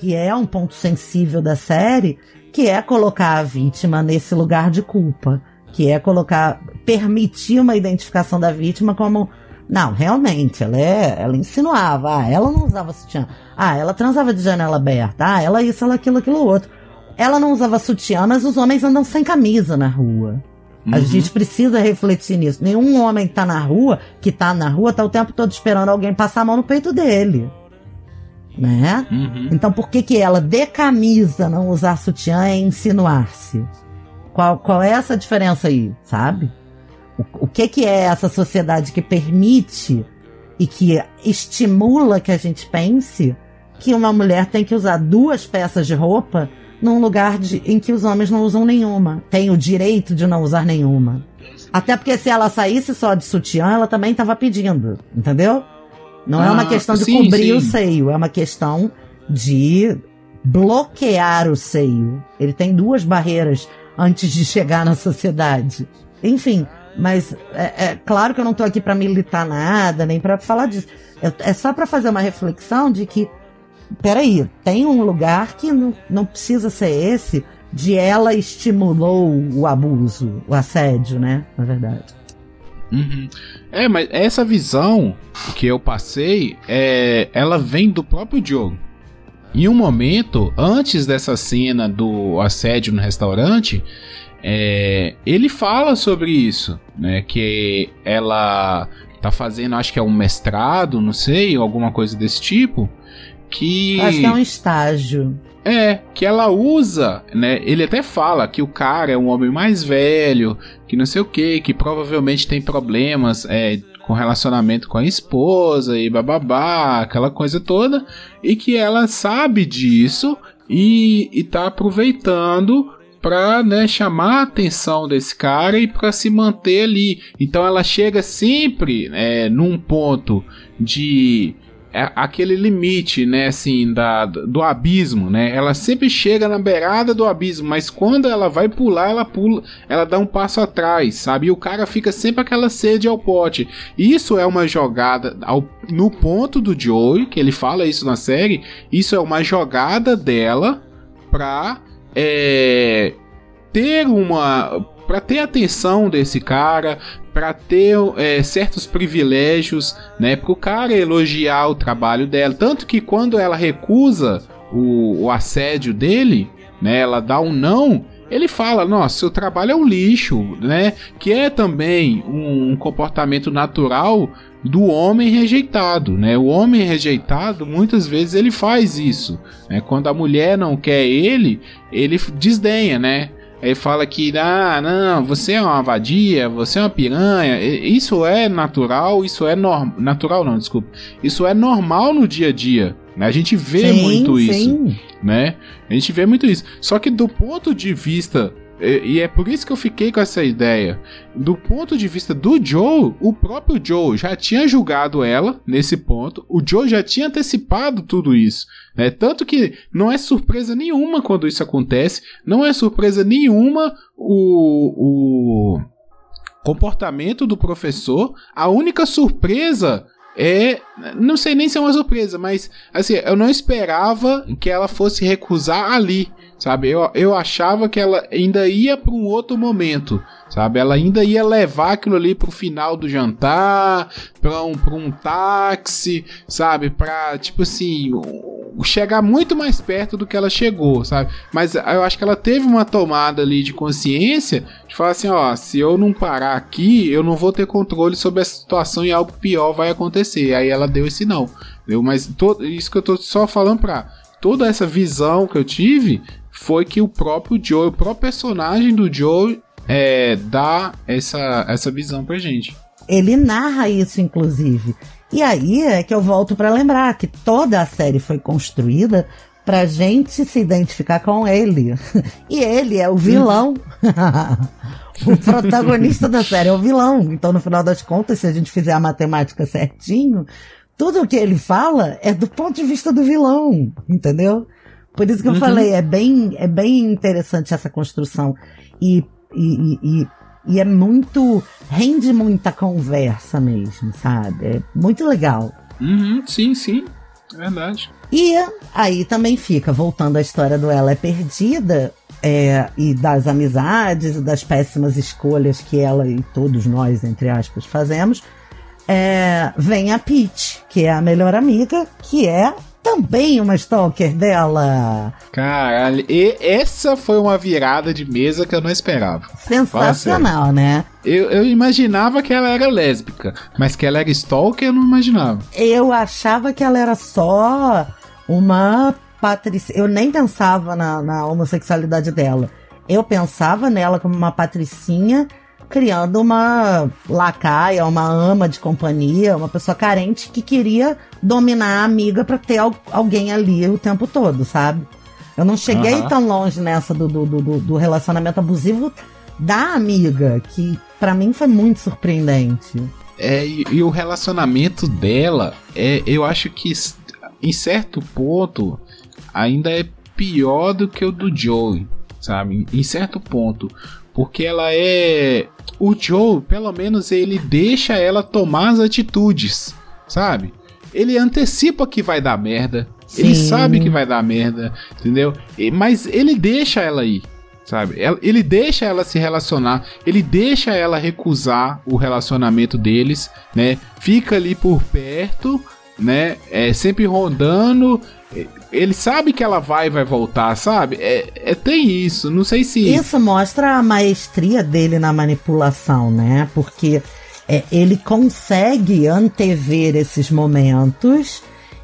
que é um ponto sensível da série, que é colocar a vítima nesse lugar de culpa. Que é colocar, permitir uma identificação da vítima como. Não, realmente, ela é. Ela insinuava, ah, ela não usava sutiã. Ah, ela transava de janela aberta. Ah, ela isso, ela aquilo, aquilo outro. Ela não usava sutiã, mas os homens andam sem camisa na rua. A Uhum. gente precisa refletir nisso. Nenhum homem que tá na rua, que tá na rua, tá o tempo todo esperando alguém passar a mão no peito dele. Né? Uhum. Então por que que ela, de camisa, não usar sutiã é insinuar-se? Qual, qual é essa diferença aí, sabe? O, o que que é essa sociedade que permite e que estimula que a gente pense que uma mulher tem que usar duas peças de roupa num lugar de- em que os homens não usam nenhuma. Tem o direito de não usar nenhuma. Até porque se ela saísse só de sutiã, ela também estava pedindo, entendeu? Não é uma Ah, questão de sim, cobrir o sim. seio, é uma questão de bloquear o seio. Ele tem duas barreiras antes de chegar na sociedade. Enfim, mas é, é claro que eu não tô aqui para militar nada, nem para falar disso. Eu- é só para fazer uma reflexão de que, peraí, tem um lugar que não, não precisa ser esse, de ela estimulou o abuso, o assédio, né? Na verdade. Uhum. É, mas essa visão que eu passei, é, ela vem do próprio Diogo. Em um momento, antes dessa cena do assédio no restaurante, é, ele fala sobre isso, né? Que ela tá fazendo, acho que é um mestrado, não sei, alguma coisa desse tipo. Que Acho que é um estágio. é, que ela usa, né? Ele até fala que o cara é um homem mais velho, que não sei o que, que provavelmente tem problemas é, com relacionamento com a esposa e bababá, aquela coisa toda, e que ela sabe disso e, e tá aproveitando pra né, chamar a atenção desse cara e pra se manter ali. Então ela chega sempre é, num ponto de aquele limite, né, assim, da, do abismo, né? Ela sempre chega na beirada do abismo, mas quando ela vai pular, ela pula, ela dá um passo atrás, sabe? E o cara fica sempre aquela sede ao pote. Isso é uma jogada ao, no ponto do Joey, que ele fala isso na série. Isso é uma jogada dela pra é, ter uma para ter atenção desse cara, para ter é, certos privilégios, né? Para o cara elogiar o trabalho dela. Tanto que quando ela recusa o, o assédio dele, né? Ela dá um não. Ele fala, nossa, seu trabalho é um lixo, né? Que é também um, um comportamento natural do homem rejeitado, né? O homem rejeitado, muitas vezes ele faz isso, né? Quando a mulher não quer ele, ele desdenha, né? Ele fala que, ah, não, você é uma vadia, você é uma piranha. Isso é natural, isso é normal. Natural não, desculpa. Isso é normal no dia a dia. né? A gente vê Sim, muito isso sim. né? A gente vê muito isso. Só que do ponto de vista E, é por isso que eu fiquei com essa ideia. Do ponto de vista do Joe, o próprio Joe já tinha julgado ela nesse ponto. O Joe já tinha antecipado tudo isso. Né? Tanto que não é surpresa nenhuma quando isso acontece. Não é surpresa nenhuma o, o comportamento do professor. A única surpresa é. Não sei nem se é uma surpresa, mas assim, eu não esperava que ela fosse recusar ali. Sabe, eu, eu achava que ela ainda ia para um outro momento, sabe? Ela ainda ia levar aquilo ali pro final do jantar, para um, pra um táxi, sabe? Pra, tipo assim, chegar muito mais perto do que ela chegou, sabe? Mas eu acho que ela teve uma tomada ali de consciência de falar assim: ó, se eu não parar aqui, eu não vou ter controle sobre a situação e algo pior vai acontecer. Aí ela deu esse não? Mas todo, isso que eu tô só falando pra toda essa visão que eu tive foi que o próprio Joe, o próprio personagem do Joe é, dá essa, essa visão pra gente. Ele narra isso, inclusive. E aí é que eu volto para lembrar que toda a série foi construída pra gente se identificar com ele. E ele é o vilão. o protagonista da série é o vilão. Então, no final das contas, se a gente fizer a matemática certinho, tudo o que ele fala é do ponto de vista do vilão, entendeu? Por isso que eu uhum. falei, é bem, é bem interessante essa construção. E, e, e, e, é muito. rende muita conversa mesmo, sabe? É muito legal. Uhum, sim, sim. É verdade. E aí também fica, voltando à história do Ela é Perdida, é, e das amizades e das péssimas escolhas que ela e todos nós, entre aspas, fazemos, é, vem a Peach, que é a melhor amiga, que é também uma stalker dela. Caralho, e essa foi uma virada de mesa que eu não esperava. Sensacional, né? Eu, eu imaginava que ela era lésbica, mas que ela era stalker eu não imaginava. Eu achava que ela era só uma patricinha. Eu nem pensava na, na homossexualidade dela. Eu pensava nela como uma patricinha criando uma lacaia, uma ama de companhia, uma pessoa carente que queria dominar a amiga para ter alguém ali o tempo todo, sabe? Eu não cheguei uhum. tão longe nessa do, do, do, do, relacionamento abusivo da amiga, que para mim foi muito surpreendente. É, e, e, o relacionamento dela, é, eu acho que em certo ponto ainda é pior do que o do Joey, sabe? Em certo ponto. Porque ela é o Joe, pelo menos, ele deixa ela tomar as atitudes, sabe? Ele antecipa que vai dar merda. Sim. Ele sabe que vai dar merda, entendeu? Mas ele deixa ela ir, sabe? Ele deixa ela se relacionar, ele deixa ela recusar o relacionamento deles, né? Fica ali por perto, né? É sempre rondando, ele sabe que ela vai e vai voltar, sabe? É, é, tem isso, não sei se. Isso mostra a maestria dele na manipulação, né? Porque é, ele consegue antever esses momentos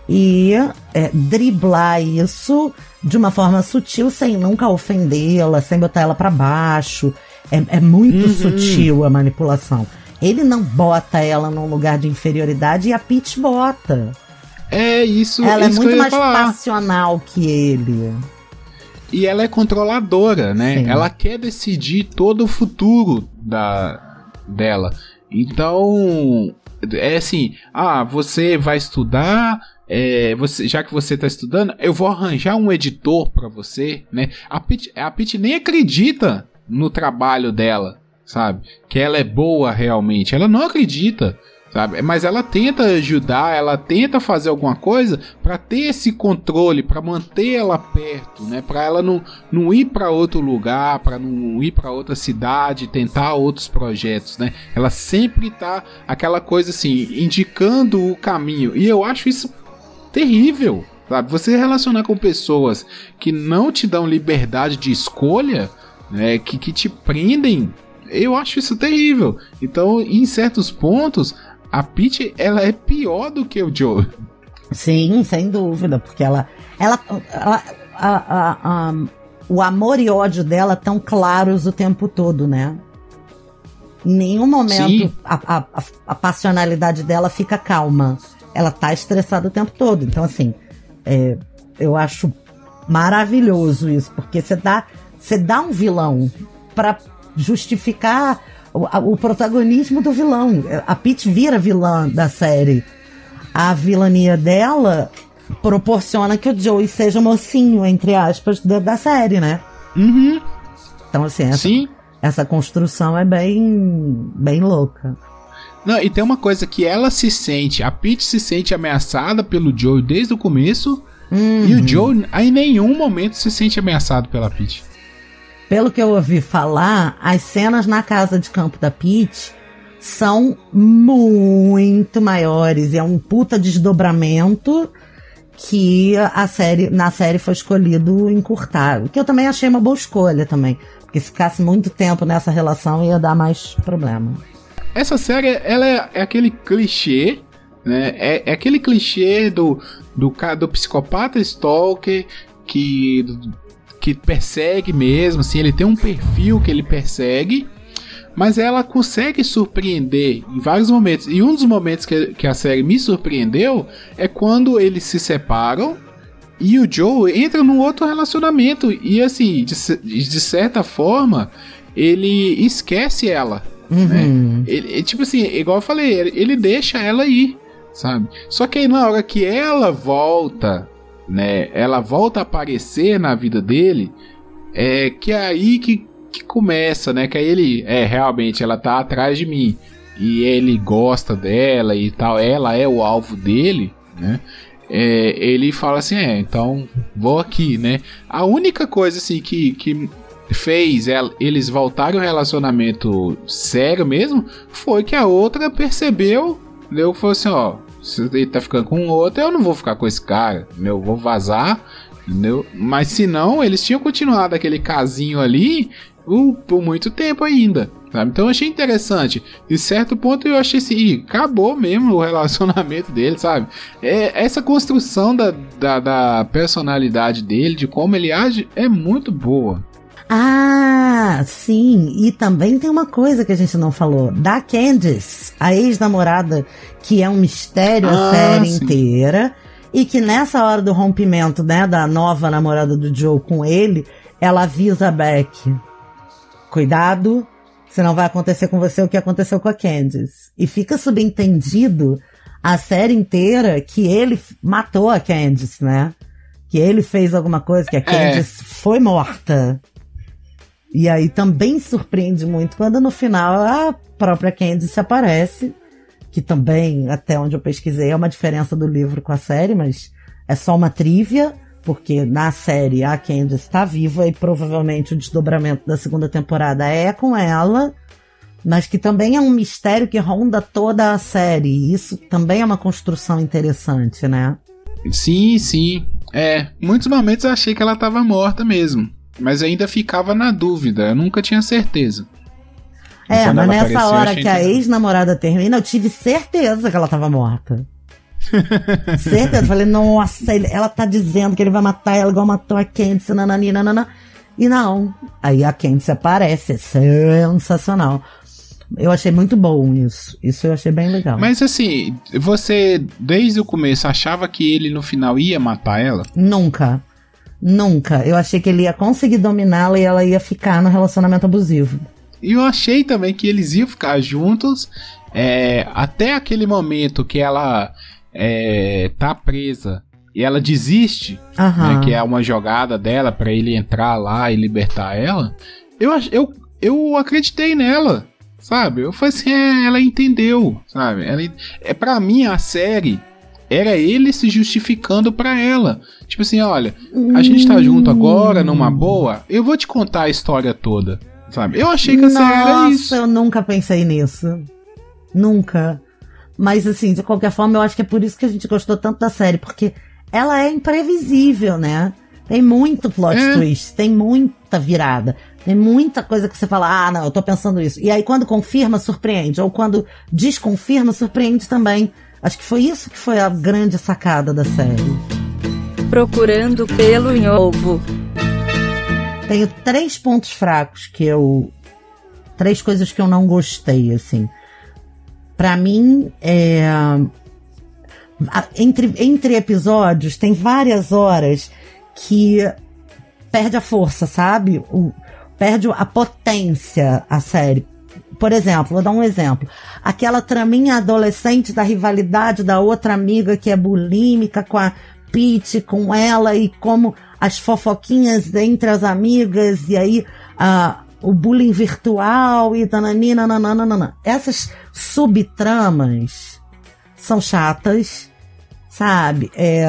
e é, driblar isso de uma forma sutil, sem nunca ofendê-la, sem botar ela para baixo. É, é muito uhum. sutil a manipulação. Ele não bota ela num lugar de inferioridade e a Peach bota. É isso. Ela é isso é muito mais falar. passional que ele. E ela é controladora, né? Sim. Ela quer decidir todo o futuro da dela. Então, é assim, ah, você vai estudar, é, você, já que você está estudando, eu vou arranjar um editor para você, né? A Pete, a Pete nem acredita no trabalho dela, sabe? Que ela é boa realmente. Ela não acredita sabe? Mas ela tenta ajudar, ela tenta fazer alguma coisa para ter esse controle, para manter ela perto, né? Para ela não, não ir para outro lugar, para não ir para outra cidade, tentar outros projetos, né? Ela sempre tá aquela coisa assim, indicando o caminho. E eu acho isso terrível, sabe? Você relacionar com pessoas que não te dão liberdade de escolha, né? Que, que te prendem eu acho isso terrível. Então, em certos pontos, a Peach, ela é pior do que o Joe. Sim, sem dúvida, porque ela. ela, ela a, a, a, o amor e ódio dela tão claros o tempo todo, né? Em nenhum momento a, passionalidade dela fica calma. Ela tá estressada o tempo todo. Então, assim, é, eu acho maravilhoso isso, porque você dá, você dá um vilão pra justificar o, a- o protagonismo do vilão. A Peach vira vilã da série. A vilania dela proporciona que o Joey seja mocinho, entre aspas, da, da série, né? Uhum. Então, assim, essa, Sim. essa construção é bem, bem louca. Não, e tem uma coisa que ela se sente, a Peach se sente ameaçada pelo Joe desde o começo, Uhum. e o Joe em nenhum momento se sente ameaçado pela Peach. Pelo que eu ouvi falar, as cenas na casa de campo da Peach são muito maiores. E é um puta desdobramento que a série, na série foi escolhido encurtar. O que eu também achei uma boa escolha também. Porque se ficasse muito tempo nessa relação ia dar mais problema. Essa série, ela é, é aquele clichê, né? É, é aquele clichê do, do, do psicopata stalker que, que persegue mesmo, assim, ele tem um perfil que ele persegue, mas ela consegue surpreender em vários momentos. E um dos momentos que, que a série me surpreendeu é quando eles se separam e o Joe entra num outro relacionamento. E assim, de, de certa forma, ele esquece ela. Uhum. Ele, é tipo assim, igual eu falei, ele, ele deixa ela ir, sabe? Só que aí na hora que ela volta, né? Ela volta a aparecer na vida dele, é que é aí que, que começa, né? Que aí ele, é, realmente, ela tá atrás de mim. E ele gosta dela e tal, ela é o alvo dele, né? É, ele fala assim, é, então vou aqui, né? A única coisa assim que, que fez ela- eles voltarem ao relacionamento sério mesmo foi que a outra percebeu, entendeu? Falou assim, ó, se ele tá ficando com outro, eu não vou ficar com esse cara, entendeu? Eu vou vazar, entendeu? Mas se não, eles tinham continuado aquele casinho ali uh, por muito tempo ainda. Sabe? Então eu achei interessante. De certo ponto eu achei assim, ih, acabou mesmo o relacionamento dele, sabe? É, essa construção da, da, da personalidade dele, de como ele age, é muito boa. Ah, sim. E também tem uma coisa que a gente não falou. Da Candice, a ex-namorada, que é um mistério a Ah, série sim. inteira. E que nessa hora do rompimento, né, da nova namorada do Joe com ele, ela avisa a Beck. Cuidado, senão vai acontecer com você o que aconteceu com a Candice. E fica subentendido a série inteira que ele matou a Candice, né? Que ele fez alguma coisa, que a Candice foi morta. E aí também surpreende muito quando no final a própria Candice aparece, que também, até onde eu pesquisei, é uma diferença do livro com a série, mas é só uma trivia, porque na série a Candice está viva e provavelmente o desdobramento da segunda temporada é com ela, mas que também é um mistério que ronda toda a série. E isso também é uma construção interessante, né? Sim, sim. É, muitos momentos eu achei que ela tava morta mesmo. Mas ainda ficava na dúvida, eu nunca tinha certeza. É, mas nessa apareceu, eu hora que a ex-namorada termina, eu tive certeza que ela tava morta. certeza. Falei, nossa, ele- ela tá dizendo que ele vai matar ela igual matou a Candice, nanani, nanana. E não. Aí a Candice aparece, é sensacional. Eu achei muito bom isso. Isso eu achei bem legal. Mas assim, você desde o começo achava que ele no final ia matar ela? Nunca. Nunca. Eu achei que ele ia conseguir dominá-la e ela ia ficar no relacionamento abusivo. E eu achei também que eles iam ficar juntos é, até aquele momento que ela é, tá presa e ela desiste, Aham. né, que é uma jogada dela pra ele entrar lá e libertar ela. Eu, eu, eu acreditei nela, sabe? Eu falei assim, é, ela entendeu, sabe? Ela, é para mim a série era ele se justificando pra ela. Tipo assim, olha, a gente tá junto agora, numa boa, eu vou te contar a história toda. Sabe? Eu achei que a série era Nossa, isso. eu nunca pensei nisso. Nunca. Mas assim, de qualquer forma, eu acho que é por isso que a gente gostou tanto da série, porque ela é imprevisível, né? Tem muito plot É. twist, tem muita virada, tem muita coisa que você fala, ah, não, eu tô pensando isso. E aí quando confirma, surpreende, ou quando desconfirma, surpreende também. Acho que foi isso que foi a grande sacada da série. Procurando pelo em ovo. Tenho três pontos fracos que eu. Três coisas que eu não gostei, assim. Pra mim, é. Entre, entre episódios, tem várias horas que perde a força, sabe? O, perde a potência a série. Por exemplo, vou dar um exemplo. Aquela traminha adolescente da rivalidade da outra amiga que é bulímica com a Pete, com ela e como as fofoquinhas entre as amigas e aí a, o bullying virtual e nananina, nananana. Essas subtramas são chatas, sabe? É,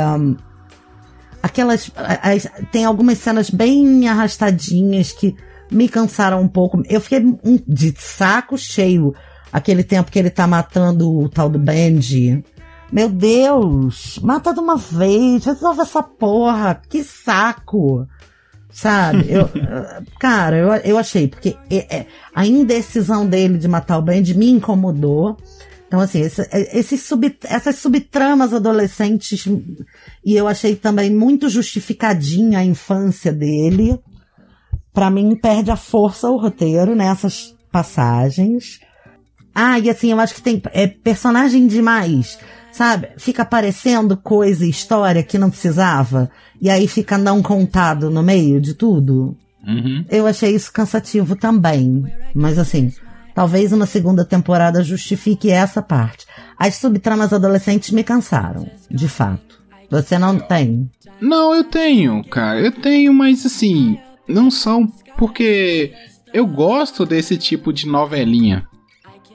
aquelas. As, tem algumas cenas bem arrastadinhas que me cansaram um pouco. Eu fiquei um, de saco cheio aquele tempo que ele tá matando o tal do Benji. Meu Deus, mata de uma vez, resolve essa porra, que saco. Sabe? Eu, cara, eu, eu achei, porque é, a indecisão dele de matar o Benji me incomodou. Então, assim, esse, esse sub, essas subtramas adolescentes, e eu achei também muito justificadinha a infância dele. Para mim, perde a força o roteiro nessas passagens. Ah, e assim, eu acho que tem é, personagem demais, sabe? Fica aparecendo coisa e história que não precisava, e aí fica não contado no meio de tudo. Uhum. Eu achei isso cansativo também. Mas assim, talvez uma segunda temporada justifique essa parte. As subtramas adolescentes me cansaram, de fato. Você não tem? Não, eu tenho, cara. Eu tenho, mas assim, não são porque eu gosto desse tipo de novelinha,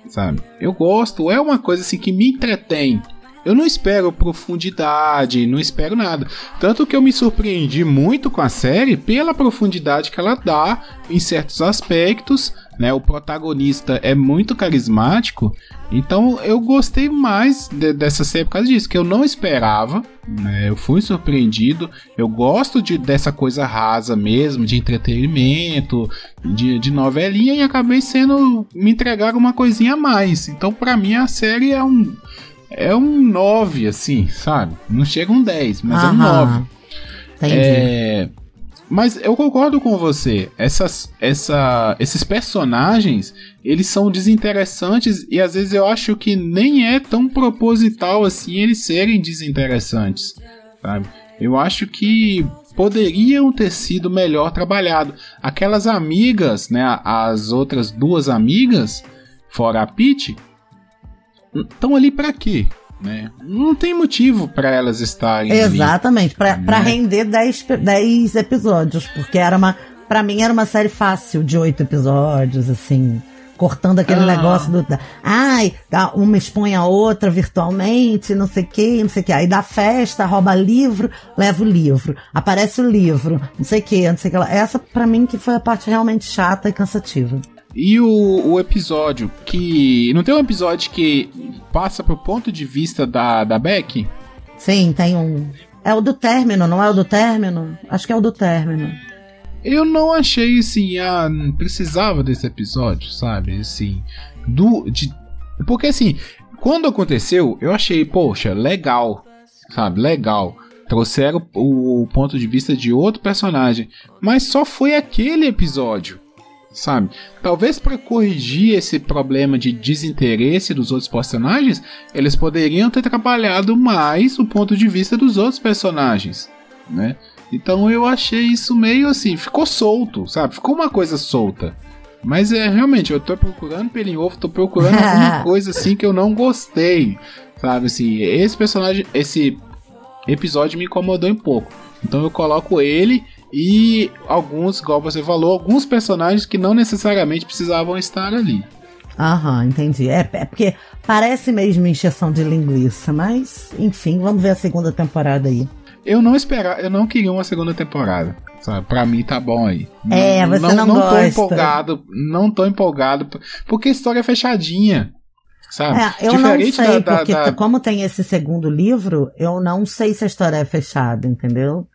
sabe? Eu gosto, é uma coisa assim que me entretém. Eu não espero profundidade, não espero nada. Tanto que eu me surpreendi muito com a série pela profundidade que ela dá em certos aspectos. Né? O protagonista é muito carismático. Então eu gostei mais de, dessa série por causa disso, que eu não esperava. Né? Eu fui surpreendido. Eu gosto de, dessa coisa rasa mesmo, de entretenimento, de, de novelinha, e acabei sendo. me entregar uma coisinha a mais. Então, para mim, a série é um é um 9, assim, sabe? Não chega um 10, mas Aham. é um 9. Entendi. É, mas eu concordo com você. Essas, essa, esses personagens, eles são desinteressantes e às vezes eu acho que nem é tão proposital assim eles serem desinteressantes, sabe? Eu acho que poderiam ter sido melhor trabalhado. Aquelas amigas, né, as outras duas amigas, fora a Peach, estão ali para quê? Né? Não tem motivo para elas estarem Exatamente, para né? render 10 episódios, porque era uma para mim era uma série fácil de oito episódios, assim, cortando aquele ah. negócio do ai, uma expõe a outra virtualmente, não sei que, não sei que, aí dá festa, rouba livro, leva o livro, aparece o livro, não sei que, não sei que, essa para mim que foi a parte realmente chata e cansativa. E o, o episódio que. Não tem um episódio que passa pro ponto de vista da, da Beck? Sim, tem um. É o do término, não é o do término? Acho que é o do término. Eu não achei assim, ah, precisava desse episódio, sabe? Assim, do de porque assim, quando aconteceu, eu achei, poxa, legal, sabe? Legal. Trouxeram o ponto de vista de outro personagem, mas só foi aquele episódio sabe? Talvez para corrigir esse problema de desinteresse dos outros personagens, eles poderiam ter trabalhado mais o ponto de vista dos outros personagens, né? Então eu achei isso meio assim, ficou solto, sabe? Ficou uma coisa solta. Mas é realmente, eu tô procurando pelo em ovo, tô procurando alguma coisa assim que eu não gostei, sabe? Assim, esse personagem, esse episódio me incomodou um pouco. Então eu coloco ele e alguns, igual você falou, alguns personagens que não necessariamente precisavam estar ali. Aham, entendi. É, é porque parece mesmo encheção de linguiça, mas enfim, vamos ver a segunda temporada aí. Eu não esperava, eu não queria uma segunda temporada. Sabe? Pra mim tá bom aí. É, não, você não, não, não gosta. tô empolgado, não tô empolgado, porque a história é fechadinha. Sabe? É, eu Diferente não sei, da, porque da... como tem esse segundo livro, eu não sei se a história é fechada, entendeu?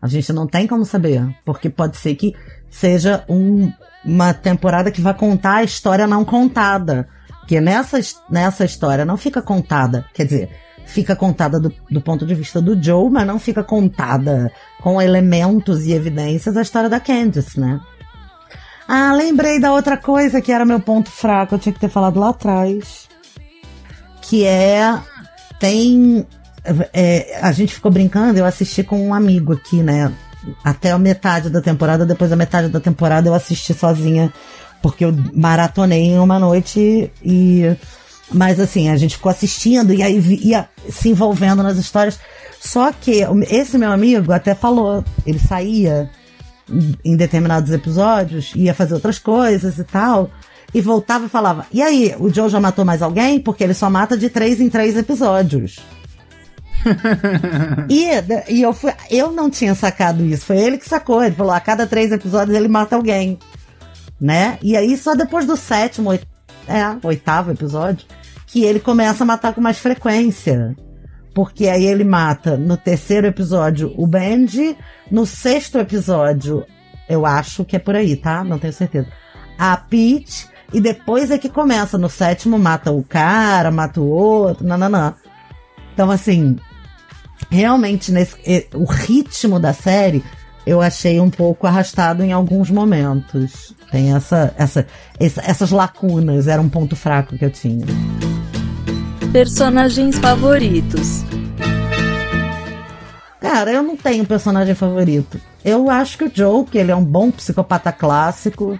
A gente não tem como saber, porque pode ser que seja um, uma temporada que vai contar a história não contada. Porque nessa, nessa história não fica contada, quer dizer, fica contada do, do ponto de vista do Joe, mas não fica contada com elementos e evidências a história da Candice, né? Ah, lembrei da outra coisa que era meu ponto fraco, eu tinha que ter falado lá atrás. Que é. Tem é, a gente ficou brincando, eu assisti com um amigo aqui, né? até a metade da temporada. Depois da metade da temporada eu assisti sozinha, porque eu maratonei em uma noite e. Mas assim, a gente ficou assistindo e aí ia se envolvendo nas histórias. Só que esse meu amigo até falou, ele saía em determinados episódios, ia fazer outras coisas e tal, e voltava e falava: E aí, o Joe já matou mais alguém? Porque ele só mata de três em três episódios. e, e eu, fui, eu não tinha sacado isso, foi ele que sacou. Ele falou: a cada três episódios ele mata alguém. Né? E aí, só depois do sétimo, oit é, oitavo episódio, que ele começa a matar com mais frequência. Porque aí ele mata no terceiro episódio o Benji, no sexto episódio, eu acho que é por aí, tá? Não tenho certeza. A Peach, e depois é que começa. No sétimo mata o cara, mata o outro, nananã. Então, assim, realmente nesse, o ritmo da série eu achei um pouco arrastado em alguns momentos. Tem essa, essa, essa, essas lacunas, era um ponto fraco que eu tinha. Personagens favoritos. Cara, eu não tenho personagem favorito. Eu acho que o Joe, que ele é um bom psicopata clássico.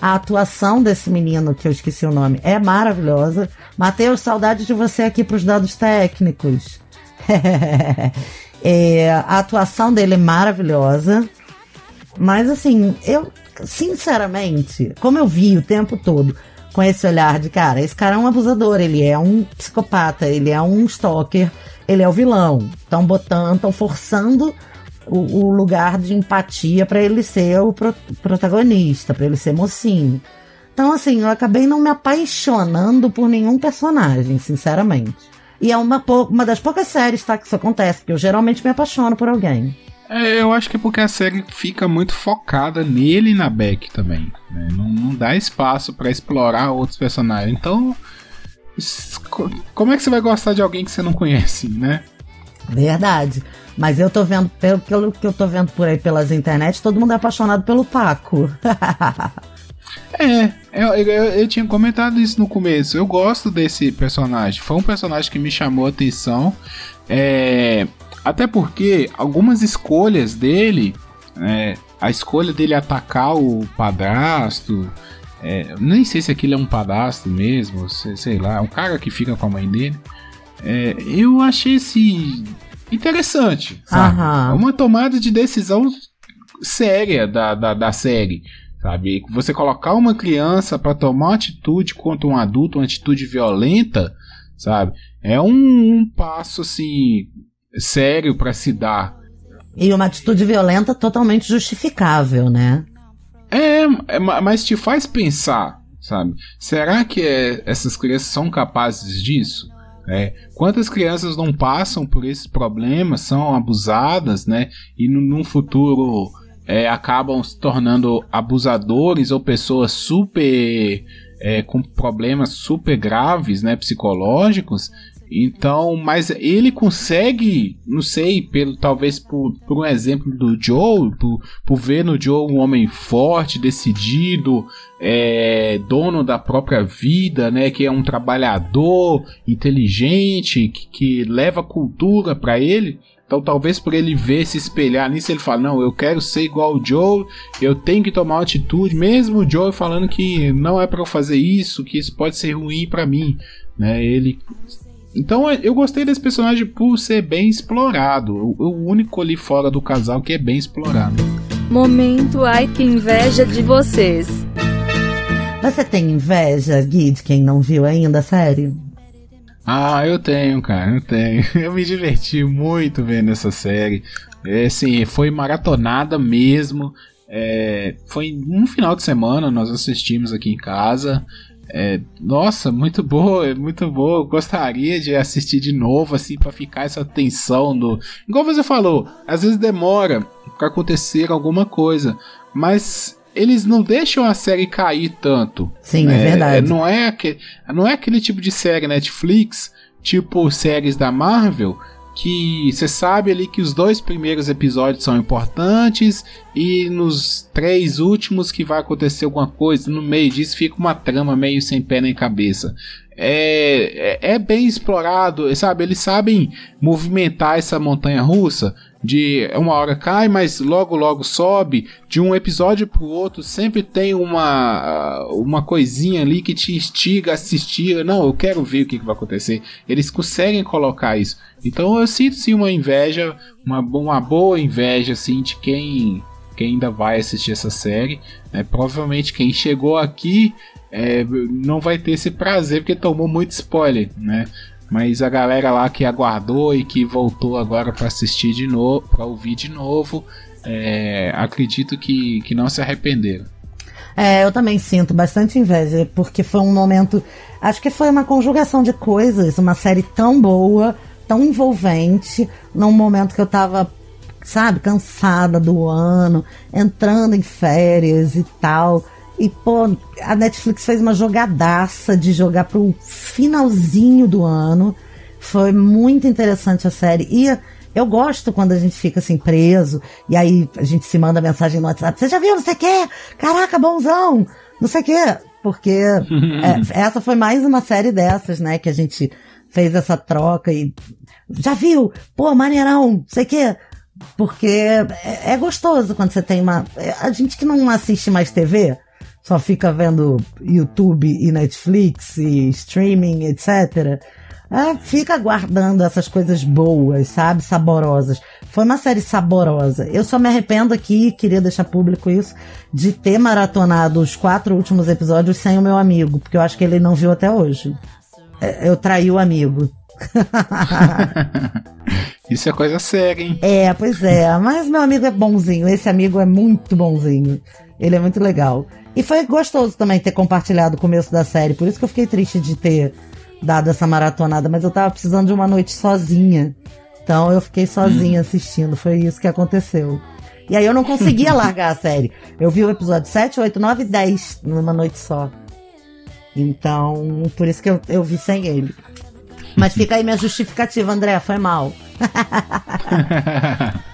A atuação desse menino, que eu esqueci o nome, é maravilhosa. Matheus, saudade de você aqui para os dados técnicos. é, a atuação dele é maravilhosa. Mas assim, eu, sinceramente, como eu vi o tempo todo com esse olhar de cara, esse cara é um abusador, ele é um psicopata, ele é um stalker, ele é o vilão. Estão botando, estão forçando o, o, lugar de empatia para ele ser o pro, protagonista, para ele ser mocinho. Então, assim, eu acabei não me apaixonando por nenhum personagem, sinceramente. E é uma, uma das poucas séries, tá, que isso acontece, porque eu geralmente me apaixono por alguém. É, eu acho que é porque a série fica muito focada nele e na Beck também. Né? Não, não, dá espaço para explorar outros personagens. Então, como é que você vai gostar de alguém que você não conhece, né? Verdade. Mas eu tô vendo, pelo, pelo que eu tô vendo por aí pelas internet, todo mundo é apaixonado pelo Paco. é, eu, eu, eu, tinha comentado isso no começo. Eu gosto desse personagem. Foi um personagem que me chamou a atenção. É, até porque algumas escolhas dele, é, a escolha dele atacar o padrasto, é, nem sei se aquilo é um padrasto mesmo, sei, sei lá, é um cara que fica com a mãe dele. É, eu achei esse interessante, sabe? É uma tomada de decisão séria da, da, da série, sabe? Você colocar uma criança para tomar uma atitude contra um adulto, uma atitude violenta, sabe? É um, um passo assim sério para se dar. E uma atitude violenta totalmente justificável, né? É, é mas te faz pensar, sabe? Será que é, essas crianças são capazes disso? É, quantas crianças não passam por esses problemas, são abusadas, né? E no, num futuro é, acabam se tornando abusadores ou pessoas super é, com problemas super graves, né, psicológicos, então, mas ele consegue, não sei, pelo talvez por, por um exemplo do Joe, por, por ver no Joe um homem forte, decidido, é, dono da própria vida, né, que é um trabalhador inteligente, que, que leva cultura para ele. Então, talvez por ele ver, se espelhar nisso, ele fala: Não, eu quero ser igual o Joe, eu tenho que tomar uma atitude, mesmo o Joe falando que não é para eu fazer isso, que isso pode ser ruim para mim. Né? Ele então eu gostei desse personagem por ser bem explorado. O, único ali fora do casal que é bem explorado. Momento ai que inveja de vocês. Você tem inveja, Gui, de quem não viu ainda a série? Ah, eu tenho, cara, eu tenho. Eu me diverti muito vendo essa série. É, assim, foi maratonada mesmo. É, foi um final de semana, nós assistimos aqui em casa. É, nossa, muito boa, muito boa. Gostaria de assistir de novo, assim, para ficar essa tensão do. Igual você falou, às vezes demora para acontecer alguma coisa, mas eles não deixam a série cair tanto. Sim, é, é verdade. Não é, aquele, não é aquele tipo de série Netflix, tipo séries da Marvel, que você sabe ali que os dois primeiros episódios são importantes e nos três últimos que vai acontecer alguma coisa, no meio disso fica uma trama meio sem pé nem cabeça. é, é, é bem explorado, sabe? Eles sabem movimentar essa montanha russa de uma hora cai, mas logo logo sobe. De um episódio pro outro sempre tem uma uma coisinha ali que te instiga a assistir. Não, eu quero ver o que, que vai acontecer. Eles conseguem colocar isso. Então eu sinto sim uma inveja, uma, uma boa inveja assim de quem quem ainda vai assistir essa série. É, provavelmente quem chegou aqui é, não vai ter esse prazer porque tomou muito spoiler, né? Mas a galera lá que aguardou e que voltou agora para assistir de novo, para ouvir de novo, é, acredito que, que não se arrependeram. É, eu também sinto bastante inveja, porque foi um momento. Acho que foi uma conjugação de coisas, uma série tão boa, tão envolvente, num momento que eu tava, sabe, cansada do ano, entrando em férias e tal. E, pô, a Netflix fez uma jogadaça de jogar pro finalzinho do ano. Foi muito interessante a série. E eu gosto quando a gente fica assim preso. E aí a gente se manda mensagem no WhatsApp. Você já viu? Não sei o quê? Caraca, bonzão! Não sei o quê. Porque é, essa foi mais uma série dessas, né? Que a gente fez essa troca e. Já viu? Pô, maneirão, não sei o quê. Porque é, é gostoso quando você tem uma. É, a gente que não assiste mais TV só fica vendo YouTube e Netflix e streaming, etc. É, fica guardando essas coisas boas, sabe? Saborosas. Foi uma série saborosa. Eu só me arrependo aqui, queria deixar público isso, de ter maratonado os quatro últimos episódios sem o meu amigo, porque eu acho que ele não viu até hoje. É, eu traí o amigo. Isso é coisa séria, hein? É, pois é. Mas meu amigo é bonzinho. Esse amigo é muito bonzinho. Ele é muito legal. E foi gostoso também ter compartilhado o começo da série. Por isso que eu fiquei triste de ter dado essa maratonada. Mas eu tava precisando de uma noite sozinha. Então eu fiquei sozinha hum. assistindo. Foi isso que aconteceu. E aí eu não conseguia largar a série. Eu vi o episódio 7, 8, 9 e 10 numa noite só. Então, por isso que eu, eu vi sem ele. Mas fica aí minha justificativa, André, foi mal.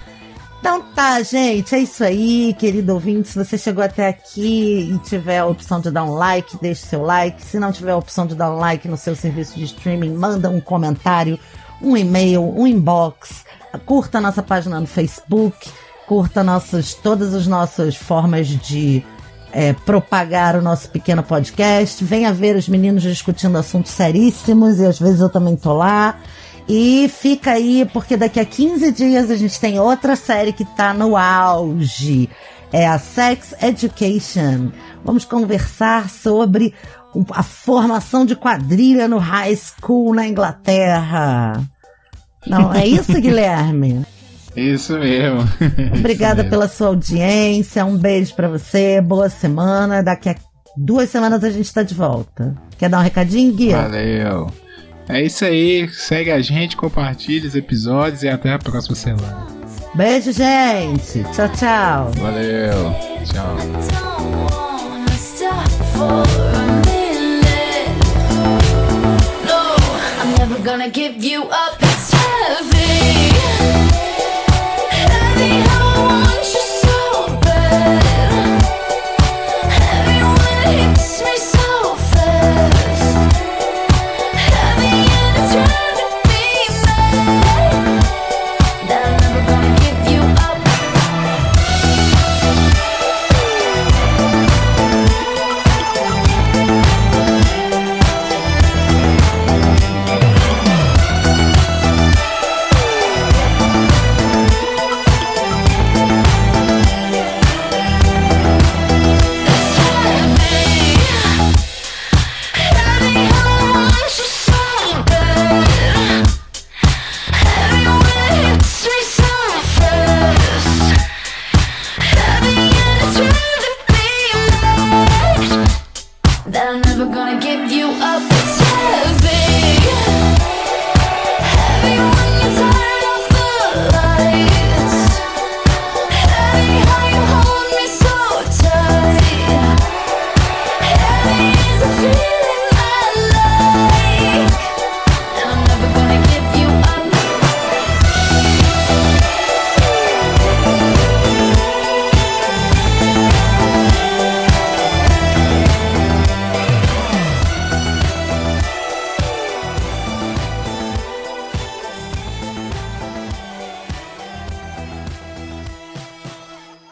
Então tá, gente, é isso aí, querido ouvinte. Se você chegou até aqui e tiver a opção de dar um like, deixe seu like. Se não tiver a opção de dar um like no seu serviço de streaming, manda um comentário, um e-mail, um inbox. Curta nossa página no Facebook, curta nossas, todas as nossas formas de é, propagar o nosso pequeno podcast. Venha ver os meninos discutindo assuntos seríssimos e às vezes eu também tô lá. E fica aí, porque daqui a 15 dias a gente tem outra série que tá no auge. É a Sex Education. Vamos conversar sobre a formação de quadrilha no high school na Inglaterra. Não, é isso, Guilherme? Isso mesmo. Obrigada isso mesmo. pela sua audiência. Um beijo para você. Boa semana. Daqui a duas semanas a gente tá de volta. Quer dar um recadinho, Gui? Valeu. É isso aí. Segue a gente, compartilhe os episódios e até a próxima semana. Beijo, gente. Tchau, tchau. Valeu. Tchau.